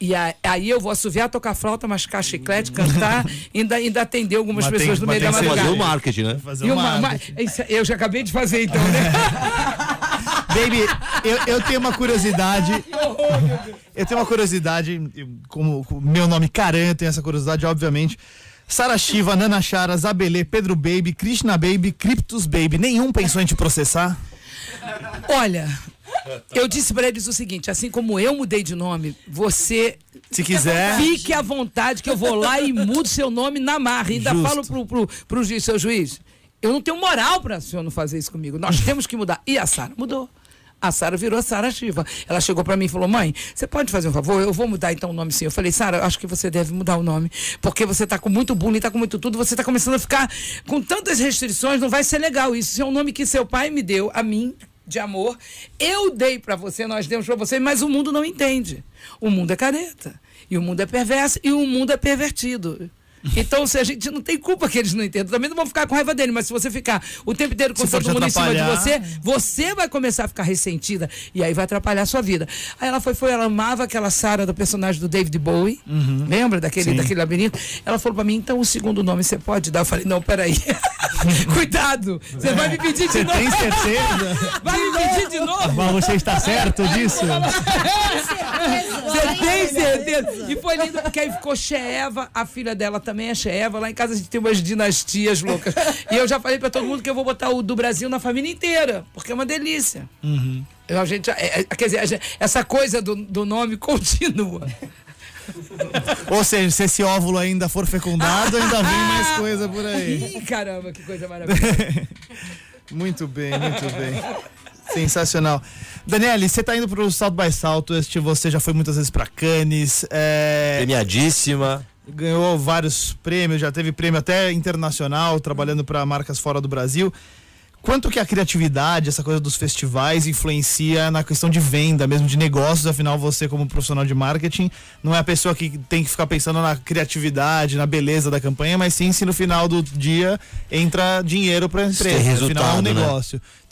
E a- aí eu vou assoviar, tocar flauta, mascar chiclete, cantar, ainda, ainda atender algumas Mas tem- pessoas no mas meio da tem ser Fazer madrugada. o marketing, né? Fazer E uma uma- eu já acabei de fazer então, né? Baby, eu, eu tenho uma curiosidade. Eu tenho uma curiosidade, como como meu nome Caran, eu tenho essa curiosidade, obviamente. Sara Shiva, Nana Chara, Zabelê, Pedro Baby, Krishna Baby, Cryptus Baby. Nenhum pensou em te processar? Olha, eu disse pra eles o seguinte: assim como eu mudei de nome, você Se quiser. fique à vontade que eu vou lá e mudo seu nome na marra. Ainda Justo. falo pro, pro, pro juiz, seu juiz, eu não tenho moral para o senhor não fazer isso comigo. Nós temos que mudar. E a Sara mudou. A Sara virou Sara Shiva. Ela chegou pra mim e falou: Mãe, você pode fazer um favor? Eu vou mudar então o nome sim. Eu falei: Sara, acho que você deve mudar o nome. Porque você tá com muito bullying, tá com muito tudo. Você tá começando a ficar com tantas restrições. Não vai ser legal isso. Isso é um nome que seu pai me deu a mim. De amor, eu dei pra você, nós demos pra você, mas o mundo não entende. O mundo é careta, e o mundo é perverso, e o mundo é pervertido. Então, se a gente não tem culpa que eles não entendam, também não vão ficar com raiva dele, mas se você ficar o tempo inteiro com todo mundo em cima de você, você vai começar a ficar ressentida e aí vai atrapalhar a sua vida. Aí ela foi, foi, ela amava aquela Sara do personagem do David Bowie. Lembra daquele, Sim. daquele labirinto? Ela falou pra mim, então o segundo nome você pode dar? Eu falei, não, peraí. Cuidado! Você vai me pedir de Você novo. tem certeza? Vai me pedir de novo? Mas você está certo disso? Você tem certeza? E foi lindo, porque aí ficou Sheeva, a filha dela também é Sheeva. Lá em casa a gente tem umas dinastias loucas. E eu já falei pra todo mundo que eu vou botar o do Brasil na família inteira, porque é uma delícia. Eu, a gente, é- é- quer dizer, a gente- essa coisa do, do nome continua. Ou seja, se esse óvulo ainda for fecundado, ainda vem mais coisa por aí. Ih, caramba, que coisa maravilhosa. Muito bem, muito bem. Sensacional. Daniele, você tá indo pro South by Southwest, você já foi muitas vezes pra Cannes, é, Premiadíssima. Ganhou vários prêmios, já teve prêmio até internacional, trabalhando para marcas fora do Brasil. Quanto que a criatividade, essa coisa dos festivais, influencia na questão de venda, mesmo de negócios? Afinal, você, como profissional de marketing, não é a pessoa que tem que ficar pensando na criatividade, na beleza da campanha, mas sim se no final do dia entra dinheiro para a tem empresa. Afinal, é um resultado, né?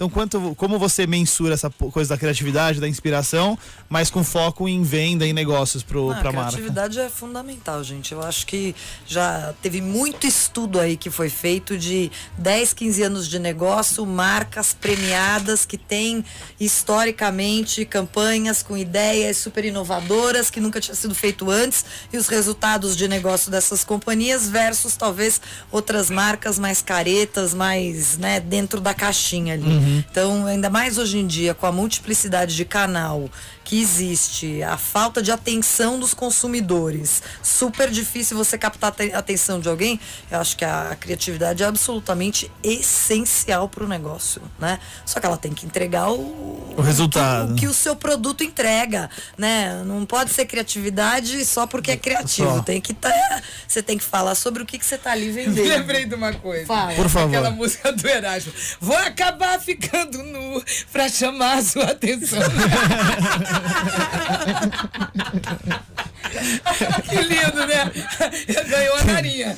Então, quanto, como você mensura essa coisa da criatividade, da inspiração, mas com foco em venda e negócios para Ah, a a marca? criatividade é fundamental, gente. Eu acho que já teve muito estudo aí que foi feito de 10, 15 anos de negócio, marcas premiadas que têm historicamente campanhas com ideias super inovadoras que nunca tinha sido feito antes e os resultados de negócio dessas companhias versus talvez outras marcas mais caretas, mais, né, dentro da caixinha ali. Então, ainda mais hoje em dia com a multiplicidade de canal que existe, a falta de atenção dos consumidores, super difícil você captar a te- atenção de alguém. Eu acho que a criatividade é absolutamente essencial para o negócio, né? Só que ela tem que entregar o, O resultado. o que o seu produto entrega, né? Não pode ser criatividade só porque é criativo. Só. Tem que tá, você tem que falar sobre o que, que você tá ali vendendo. Lembrei de uma coisa. Fala. Por favor. Aquela música do Erasmo. Vou acabar ficando nu pra chamar a sua atenção. que lindo, né? Ganhou a narinha.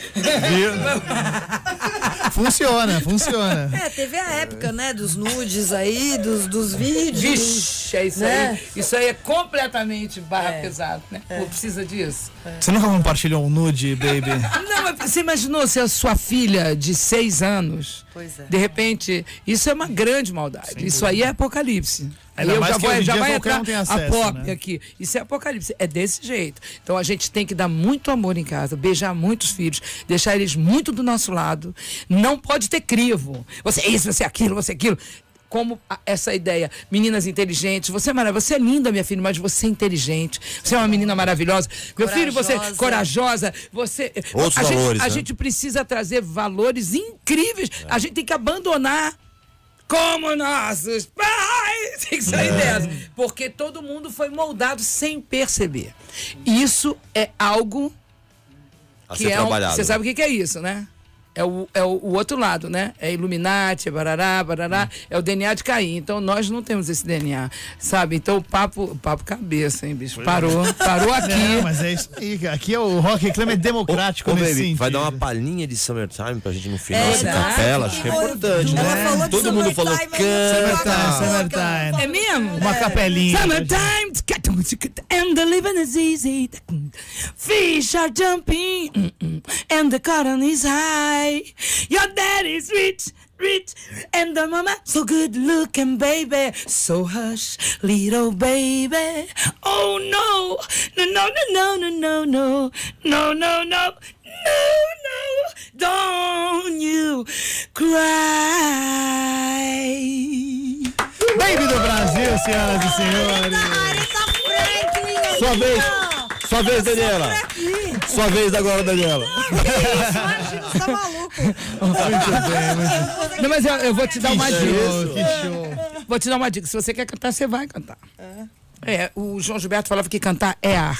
Funciona, funciona. É, teve a época, né, dos nudes aí, dos, dos vídeos. Vixe, é isso Né? aí. Isso aí é completamente barra É. pesado, né? Pô, precisa disso. Você nunca compartilhou um nude, baby? Não, mas você imaginou se a sua filha de seis anos, Pois é. de repente, isso é uma grande maldade. isso aí é apocalipse. Ainda eu mais já vou, já vai entrar um tem a acesso, pop né? aqui. Isso é apocalipse. É desse jeito. Então a gente tem que dar muito amor em casa, beijar muitos filhos, deixar eles muito do nosso lado. Não pode ter crivo. Você é isso, você é aquilo, você é aquilo. Como a- essa ideia, meninas inteligentes, você é maravilhosa, você é linda, minha filha, mas você é inteligente, você é uma menina maravilhosa. Meu filho, você é Corajosa. corajosa, você. Outros a gente- valores, a né? gente precisa trazer valores incríveis. A gente tem que abandonar como nossos pais. Tem que sair dessa. Porque todo mundo foi moldado sem perceber. Isso é algo A que é um. Você sabe o que é isso, né? É o, é o, o outro lado, né? É Illuminati, é barará, barará. É o DNA de Caim. Então nós não temos esse DNA, sabe? Então o papo, o papo cabeça, hein, bicho? Parou, parou aqui. Não, mas é isso aí. Aqui é o Rock Reclame é democrático Ô, nesse baby, vai dar uma palhinha de Summertime pra gente no final, É, assim, capela, acho que é importante, né? Todo mundo falou, Summertime, aí eu Summertime, summertime. É mesmo? Uma capelinha. Summertime, and the living is easy. Fish are jumping, mm-mm, and the cotton is high. Your daddy is rich, rich, and the mama so good looking, baby. So hush, little baby. Oh no, no, no, no, no, no, no, no, no, no, no. No, no, don't you cry. Baby do Brasil, senhoras e senhores. Sua vez, sua vez, Daniela. Sua vez agora, Daniela. imagina, você tá maluco. Muito bem, muito Não, mas eu, eu vou te dar uma dica. show, que show. Vou te dar uma dica. Se você quer cantar, você vai cantar. É, o João Gilberto falava que cantar é ar.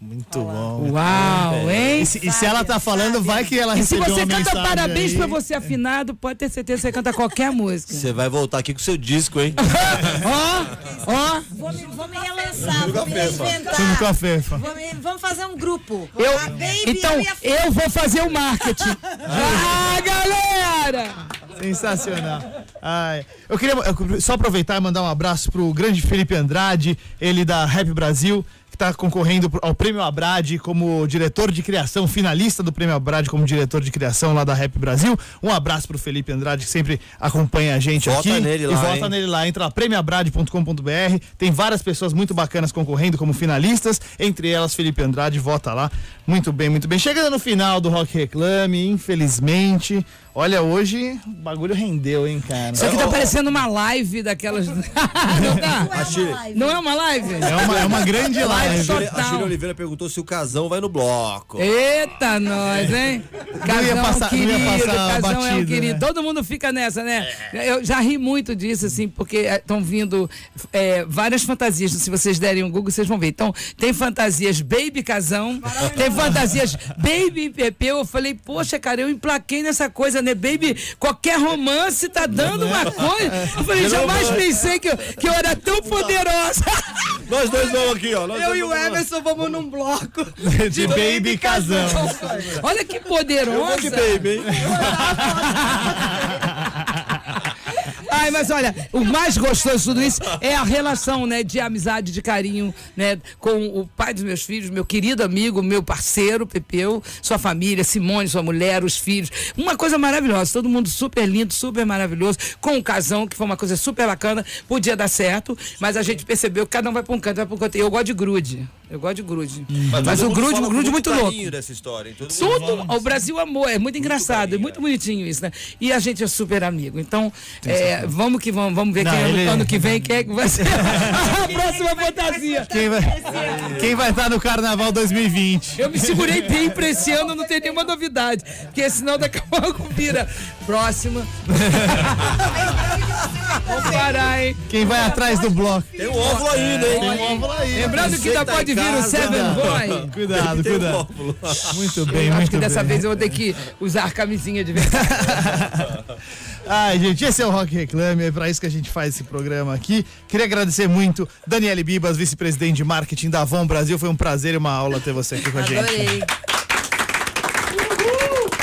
Muito bom. Uau, hein? E se, e se ela tá falando, vai que ela E se recebeu você uma canta mensagem parabéns aí. pra você afinado, pode ter certeza que você canta qualquer música. Você vai voltar aqui com o seu disco, hein? Ó, ó. Vou me, vou me relançar, vou me reinventar. com a Fefa. Vou me- vamos fazer um grupo. Eu, a Baby, então, eu eu vou fazer o marketing. Ah, galera! Sensacional. Ai, eu queria eu- só aproveitar e mandar um abraço pro grande Felipe Andrade, ele da Rap Brasil, está concorrendo ao Prêmio Abrade como diretor de criação, finalista do Prêmio Abrade como diretor de criação lá da Rap Brasil. Um abraço pro Felipe Andrade, que sempre acompanha a gente Vota aqui. nele e lá, vota hein? nele lá. Entra lá, premioabrade.com.br. Tem várias pessoas muito bacanas concorrendo como finalistas, entre elas Felipe Andrade, vota lá. Muito bem, muito bem. Chegando no final do Rock Reclame, infelizmente. Olha, hoje o bagulho rendeu, hein, cara. Isso aqui tá parecendo uma live daquelas. Não tá? Não é uma live. Não é uma live? É uma, é uma grande live. A é. Júlia Oliveira perguntou se o casão vai no bloco. Eita, nós, hein? Casão ia passar- não ia querido, passar casão é um batido, querido. né? Todo mundo fica nessa, né? Eu já ri muito disso, assim, porque estão vindo é, várias fantasias. Se vocês derem um Google, vocês vão ver. Então, tem fantasias Baby Casão, tem fantasias Baby Pepeu. Eu falei, poxa, cara, eu emplaquei nessa coisa, né? Baby, qualquer romance tá dando uma coisa. Eu falei, jamais pensei que eu, que eu era tão poderosa. Nós dois vamos aqui, ó. Nós Eu e o. Emerson vamos num bloco. De baby casão. Olha que Eu poderosa. vou de baby, hein? Ai, mas olha, o mais gostoso de tudo isso é a relação, né, de amizade, de carinho, né, com o pai dos meus filhos, meu querido amigo, meu parceiro, Pepeu, sua família, Simone, sua mulher, os filhos. Uma coisa maravilhosa, todo mundo super lindo, super maravilhoso, com o casão, que foi uma coisa super bacana, podia dar certo, mas a gente percebeu que cada um vai pra um canto, vai pra um canto. Eu gosto de grude, eu gosto de grude. Mas, todo o grude, o grude muito louco. carinho dessa história? Todo Tudo, o Brasil amou, é muito engraçado, é muito bonitinho isso, né? E a gente é super amigo. Então, é, vamos que vamos, vamos ver Não, quem é, ele- ano que vem, quem é que vai ser a próxima fantasia. Quem vai, quem vai estar no Carnaval 2020? Eu me segurei bem pra esse ano, não tem nenhuma novidade. Porque senão daqui a pouco vira. Próxima. Vamos parar, hein? Quem vai atrás do bloco? Tem um óvulo ainda, hein? Tem um óvulo aí. Lembrando que ainda tá pode vir o Seven não. Boy. Cuidado, Tem um cuidado. óvulo. Muito bem, Eu acho muito que dessa bem. vez eu vou ter que usar camisinha de verdade. Ai, gente, esse é o Rock Reclame, é pra isso que a gente faz esse programa aqui. Queria agradecer muito Daniele Bibas, vice-presidente de marketing da Avon Brasil. Foi um prazer e uma aula ter você aqui com a gente. Adorei.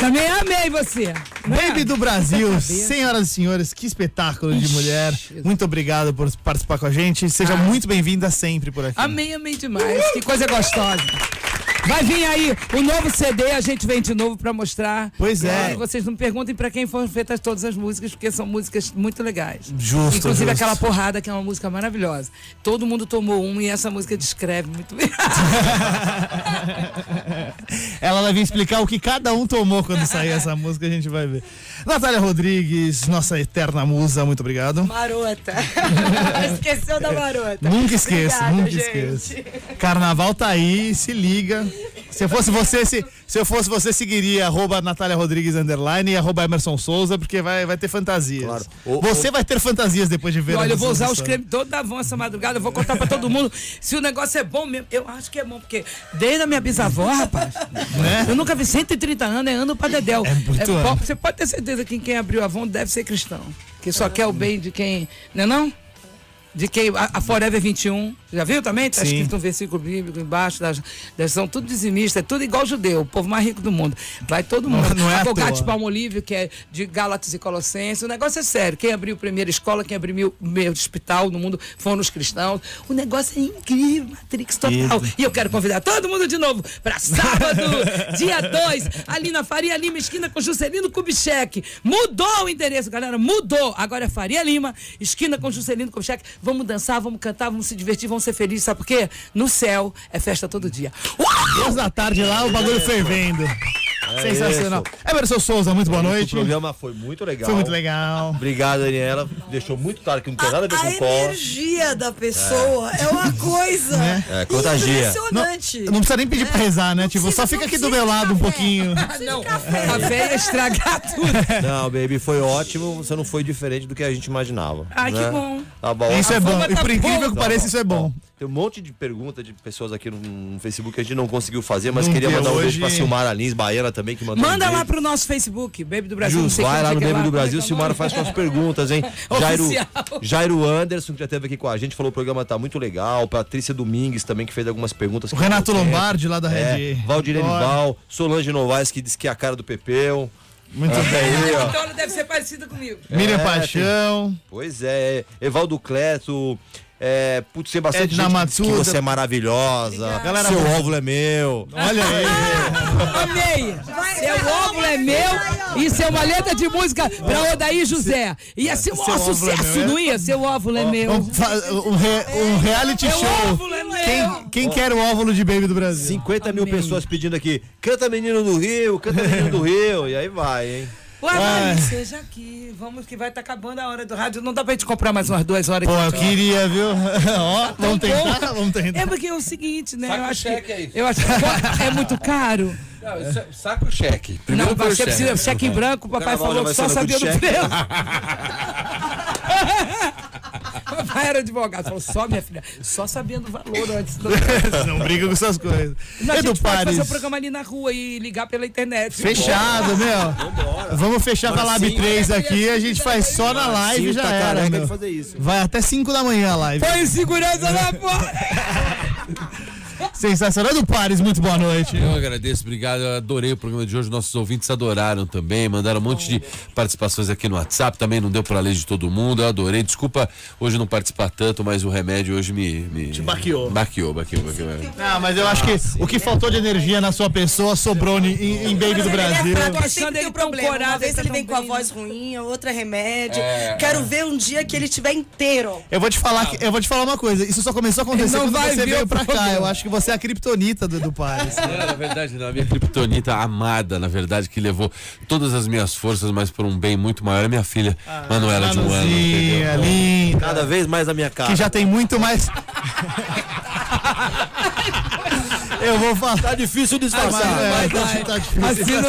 Também amei você. Baby do Brasil, senhoras e senhores, que espetáculo de mulher. Muito obrigado por participar com a gente. Seja Ah. muito bem-vinda sempre por aqui. Amei, amei demais. Que coisa gostosa. Vai vir aí o novo CD, a gente vem de novo pra mostrar. Pois é. E vocês não me perguntem pra quem foram feitas todas as músicas, porque são músicas muito legais. Justo, Inclusive justo. aquela porrada, que é uma música maravilhosa. Todo mundo tomou um e essa música descreve muito bem. Ela vai vir explicar o que cada um tomou quando sair essa música, a gente vai ver. Natália Rodrigues, nossa eterna musa, muito obrigado. Marota. Esqueceu da marota. Nunca esqueço, Obrigada, nunca gente. esqueço. Carnaval tá aí, se liga. Se eu fosse você, se, se eu fosse você, seguiria arroba Natália Rodrigues underline e arroba Emerson Souza, porque vai, vai ter fantasias. Claro. O- você vai ter fantasias depois de ver E olha, eu vou usar os cremes toda da Avon essa madrugada, eu vou contar pra todo mundo se o negócio é bom mesmo. Eu acho que é bom, porque desde a minha bisavó, rapaz, eu nunca vi 130 anos, é ano pra Dedéu. Né? É muito ano. Você pode ter certeza que quem abriu a Avon deve ser cristão, que só quer o bem de quem, não é não? De quem, a, a Forever 21, já viu também? Tá Sim. escrito um versículo bíblico embaixo, das, das- são tudo dizimistas, é tudo igual judeu, o povo mais rico do mundo. Vai todo mundo. não é à Advogados toa. Palmolívio, que é de Gálatas e Colossenses. O negócio é sério. Quem abriu a primeira escola, quem abriu o primeiro hospital no mundo foram os cristãos. O negócio é incrível, Matrix total. E eu quero convidar todo mundo de novo para sábado, dia 2, ali na Faria Lima, esquina com Juscelino Kubitschek. Mudou o endereço, galera, mudou. Agora é Faria Lima, esquina com Juscelino Kubitschek. Vamos dançar, vamos cantar, vamos se divertir, vamos ser felizes. Sabe por quê? No céu é festa todo dia. Uau! Da tarde lá, o bagulho fervendo. Sensacional. Emerson Souza, muito boa O noite. programa foi muito legal. Foi muito legal. Obrigado, Daniela. Deixou muito claro que não tem nada a ver A com cola. energia da pessoa é, uma coisa É, contagia. impressionante. Não precisa nem pedir pra rezar, né? Tipo, só fica aqui do meu lado um pouquinho. Não. A véia ia estragar tudo. Não, baby, foi ótimo. Você não foi diferente do que a gente imaginava. Ai, que né? bom. Tá bom. Isso é bom. fama E tá por incrível que pareça, isso é bom. Tem um monte de pergunta de pessoas aqui no, no Facebook que a gente não conseguiu fazer, mas Não queria mandar um hoje. beijo pra Silmara Lins, baiana também, que mandou um Manda beijo. lá pro nosso Facebook, Baby do Brasil. sei vai lá é no é Baby do como é Brasil, é Silmara faz suas perguntas, hein? Jairo, Oficial. Jairo Anderson, que já esteve aqui com a gente, falou que o programa tá muito legal. Patrícia Domingues também, que fez algumas perguntas. O Renato Lombardi, lá da É, Red. Valdirene. Val, Solange Novaes, que disse que é a cara do Pepeu. Muito Olha bem. aí, ó. Então ela deve ser parecida comigo. Miriam É, Paixão. Pois é, Evaldo Cleto. É, putz, tem bastante Edna gente que você é maravilhosa. Galera, Seu óvulo é meu. Olha aí. Amei! Seu óvulo é meu e seu maleta de música pra Odaí José. Ia ser um Seu é sucesso, é? não ia? Seu óvulo é meu. Um, um re- um reality Meu show. óvulo é meu. Quem, quem quer o óvulo de baby do Brasil? 50 mil Amei. pessoas pedindo aqui, canta menino do Rio, canta menino do Rio, e aí vai, hein? Ué, Ai. mas seja aqui. Vamos que vai estar acabando a hora do rádio. Não dá pra gente comprar mais umas duas horas Pô, eu queria, viu? Ó, vamos Tá bom. tentar, vamos tentar. É porque é o seguinte, né? Saca eu o acho cheque que, aí. eu acho que é muito caro. Não, isso é- saca o cheque. Primeiro não, cheque. precisa cheque em branco. O papai falou que vai só sabia do preço. papai era advogado. Falou, só, minha filha, só sabendo o valor antes do. Não briga com essas coisas. Mas a Edu gente pode fazer Pares. o programa ali na rua e ligar pela internet. Fechado, meu. Vamos fechar com a Lab 3 aqui, a gente faz só na live e já era, meu. de fazer isso. Vai até 5 da manhã a live. Põe segurança lá fora. Sensacional. Edu Pares, muito boa noite. Eu agradeço, obrigado. Eu adorei o programa de hoje. Nossos ouvintes adoraram também. Mandaram um monte de participações aqui no WhatsApp. Também não deu pra ler de todo mundo. Eu adorei. Desculpa hoje não participar tanto, mas o remédio hoje me. me Te baqueou. Baqueou, baqueou, baqueou. Ah, mas eu acho que o que faltou de energia na sua pessoa sobrou em, em Baby do Brasil. É fraco, Tô ele achando ele problema. corado, Uma vez ele tá vem com a voz ruim, a outra remédio. É, Quero ver um dia que ele estiver inteiro. Eu vou te falar que, eu vou te falar uma coisa. Isso só começou a acontecer não quando vai você veio pra cá. Eu acho que você é a criptonita do, do Pares. Não, na verdade, não. A minha criptonita amada, na verdade, que levou todas as minhas forças, mas por um bem muito maior, é minha filha, Manuela de um ano. Entendeu? linda. Cada vez mais na minha cara. Que já tem muito mais. Eu vou falar. Tá difícil disfarçar. É, tá, tá difícil.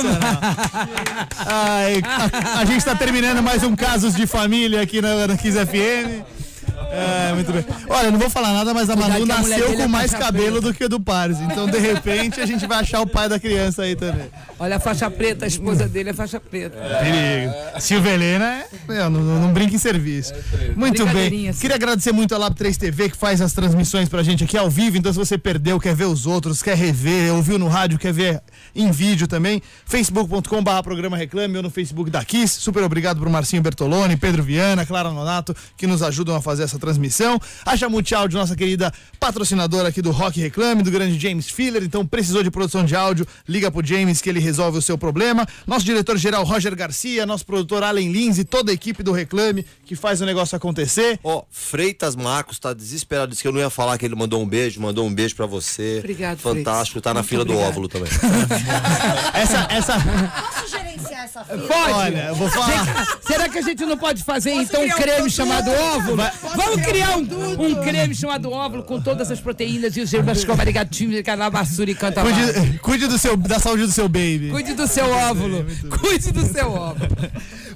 Ai, a, a gente tá terminando mais um Casos de Família aqui na, na Kiss FM. É, muito bem. Olha, eu não vou falar nada, mas a Manu nasceu com é mais cabelo do que o do Pares. Então, de repente, a gente vai achar o pai da criança aí também. Olha a faixa preta, a esposa dele é faixa preta. Perigo. Silvia Helena, é, não, não, não brinca em serviço. Muito bem. Queria agradecer muito a Lab 3 TV que faz as transmissões pra gente aqui ao vivo. Então, se você perdeu, quer ver os outros, quer rever, ouviu no rádio, quer ver em vídeo também, facebook.com.br programa Reclame ou no Facebook da Kiss. Super obrigado pro Marcinho Bertoloni, Pedro Viana, Clara Nonato, que nos ajudam a fazer essa transmissão. A Jamute Áudio, nossa querida patrocinadora aqui do Rock Reclame, do grande James Filler. Então, precisou de produção de áudio, liga pro James que ele resolve o seu problema. Nosso diretor-geral Roger Garcia, nosso produtor Allen Lins e toda a equipe do Reclame que faz o negócio acontecer. Ó, Freitas Marcos tá desesperado, disse que eu não ia falar que ele mandou um beijo, mandou um beijo pra você. Obrigado, Fantástico, tá na Muito fila do obrigado. óvulo também. Essa, essa, Posso gerenciar essa fila? Pode! olha, eu vou falar. Será que a gente não pode fazer então um creme chamado óvulo? Vamos criar um, um creme chamado óvulo com todas as proteínas e os germas covarigativos, canabassura e canta Cuide, cuide do seu, da saúde do seu baby. Cuide do seu óvulo. Cuide do seu óvulo.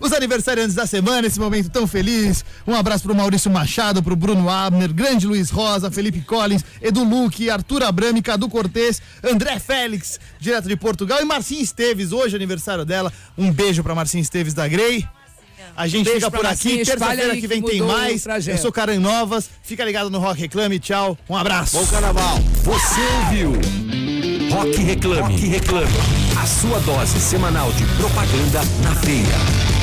Os aniversariantes da semana, esse momento tão feliz. Um abraço pro Maurício Machado, pro Bruno Abner, grande Luiz Rosa, Felipe Collins, Edu Luque, Arthur Abrami, Cadu Cortez, André Félix, direto de Portugal, e Marcinha Esteves, hoje é aniversário dela. Um beijo pra Marcinha Esteves da Grey. A gente beijo fica por aqui, terça-feira que que vem tem mudou o mais. Eu sou Karen Novas, fica ligado no Rock Reclame, tchau, um abraço. Bom carnaval. Você ouviu? Rock Reclame. Rock Reclame. A sua dose semanal de propaganda na veia.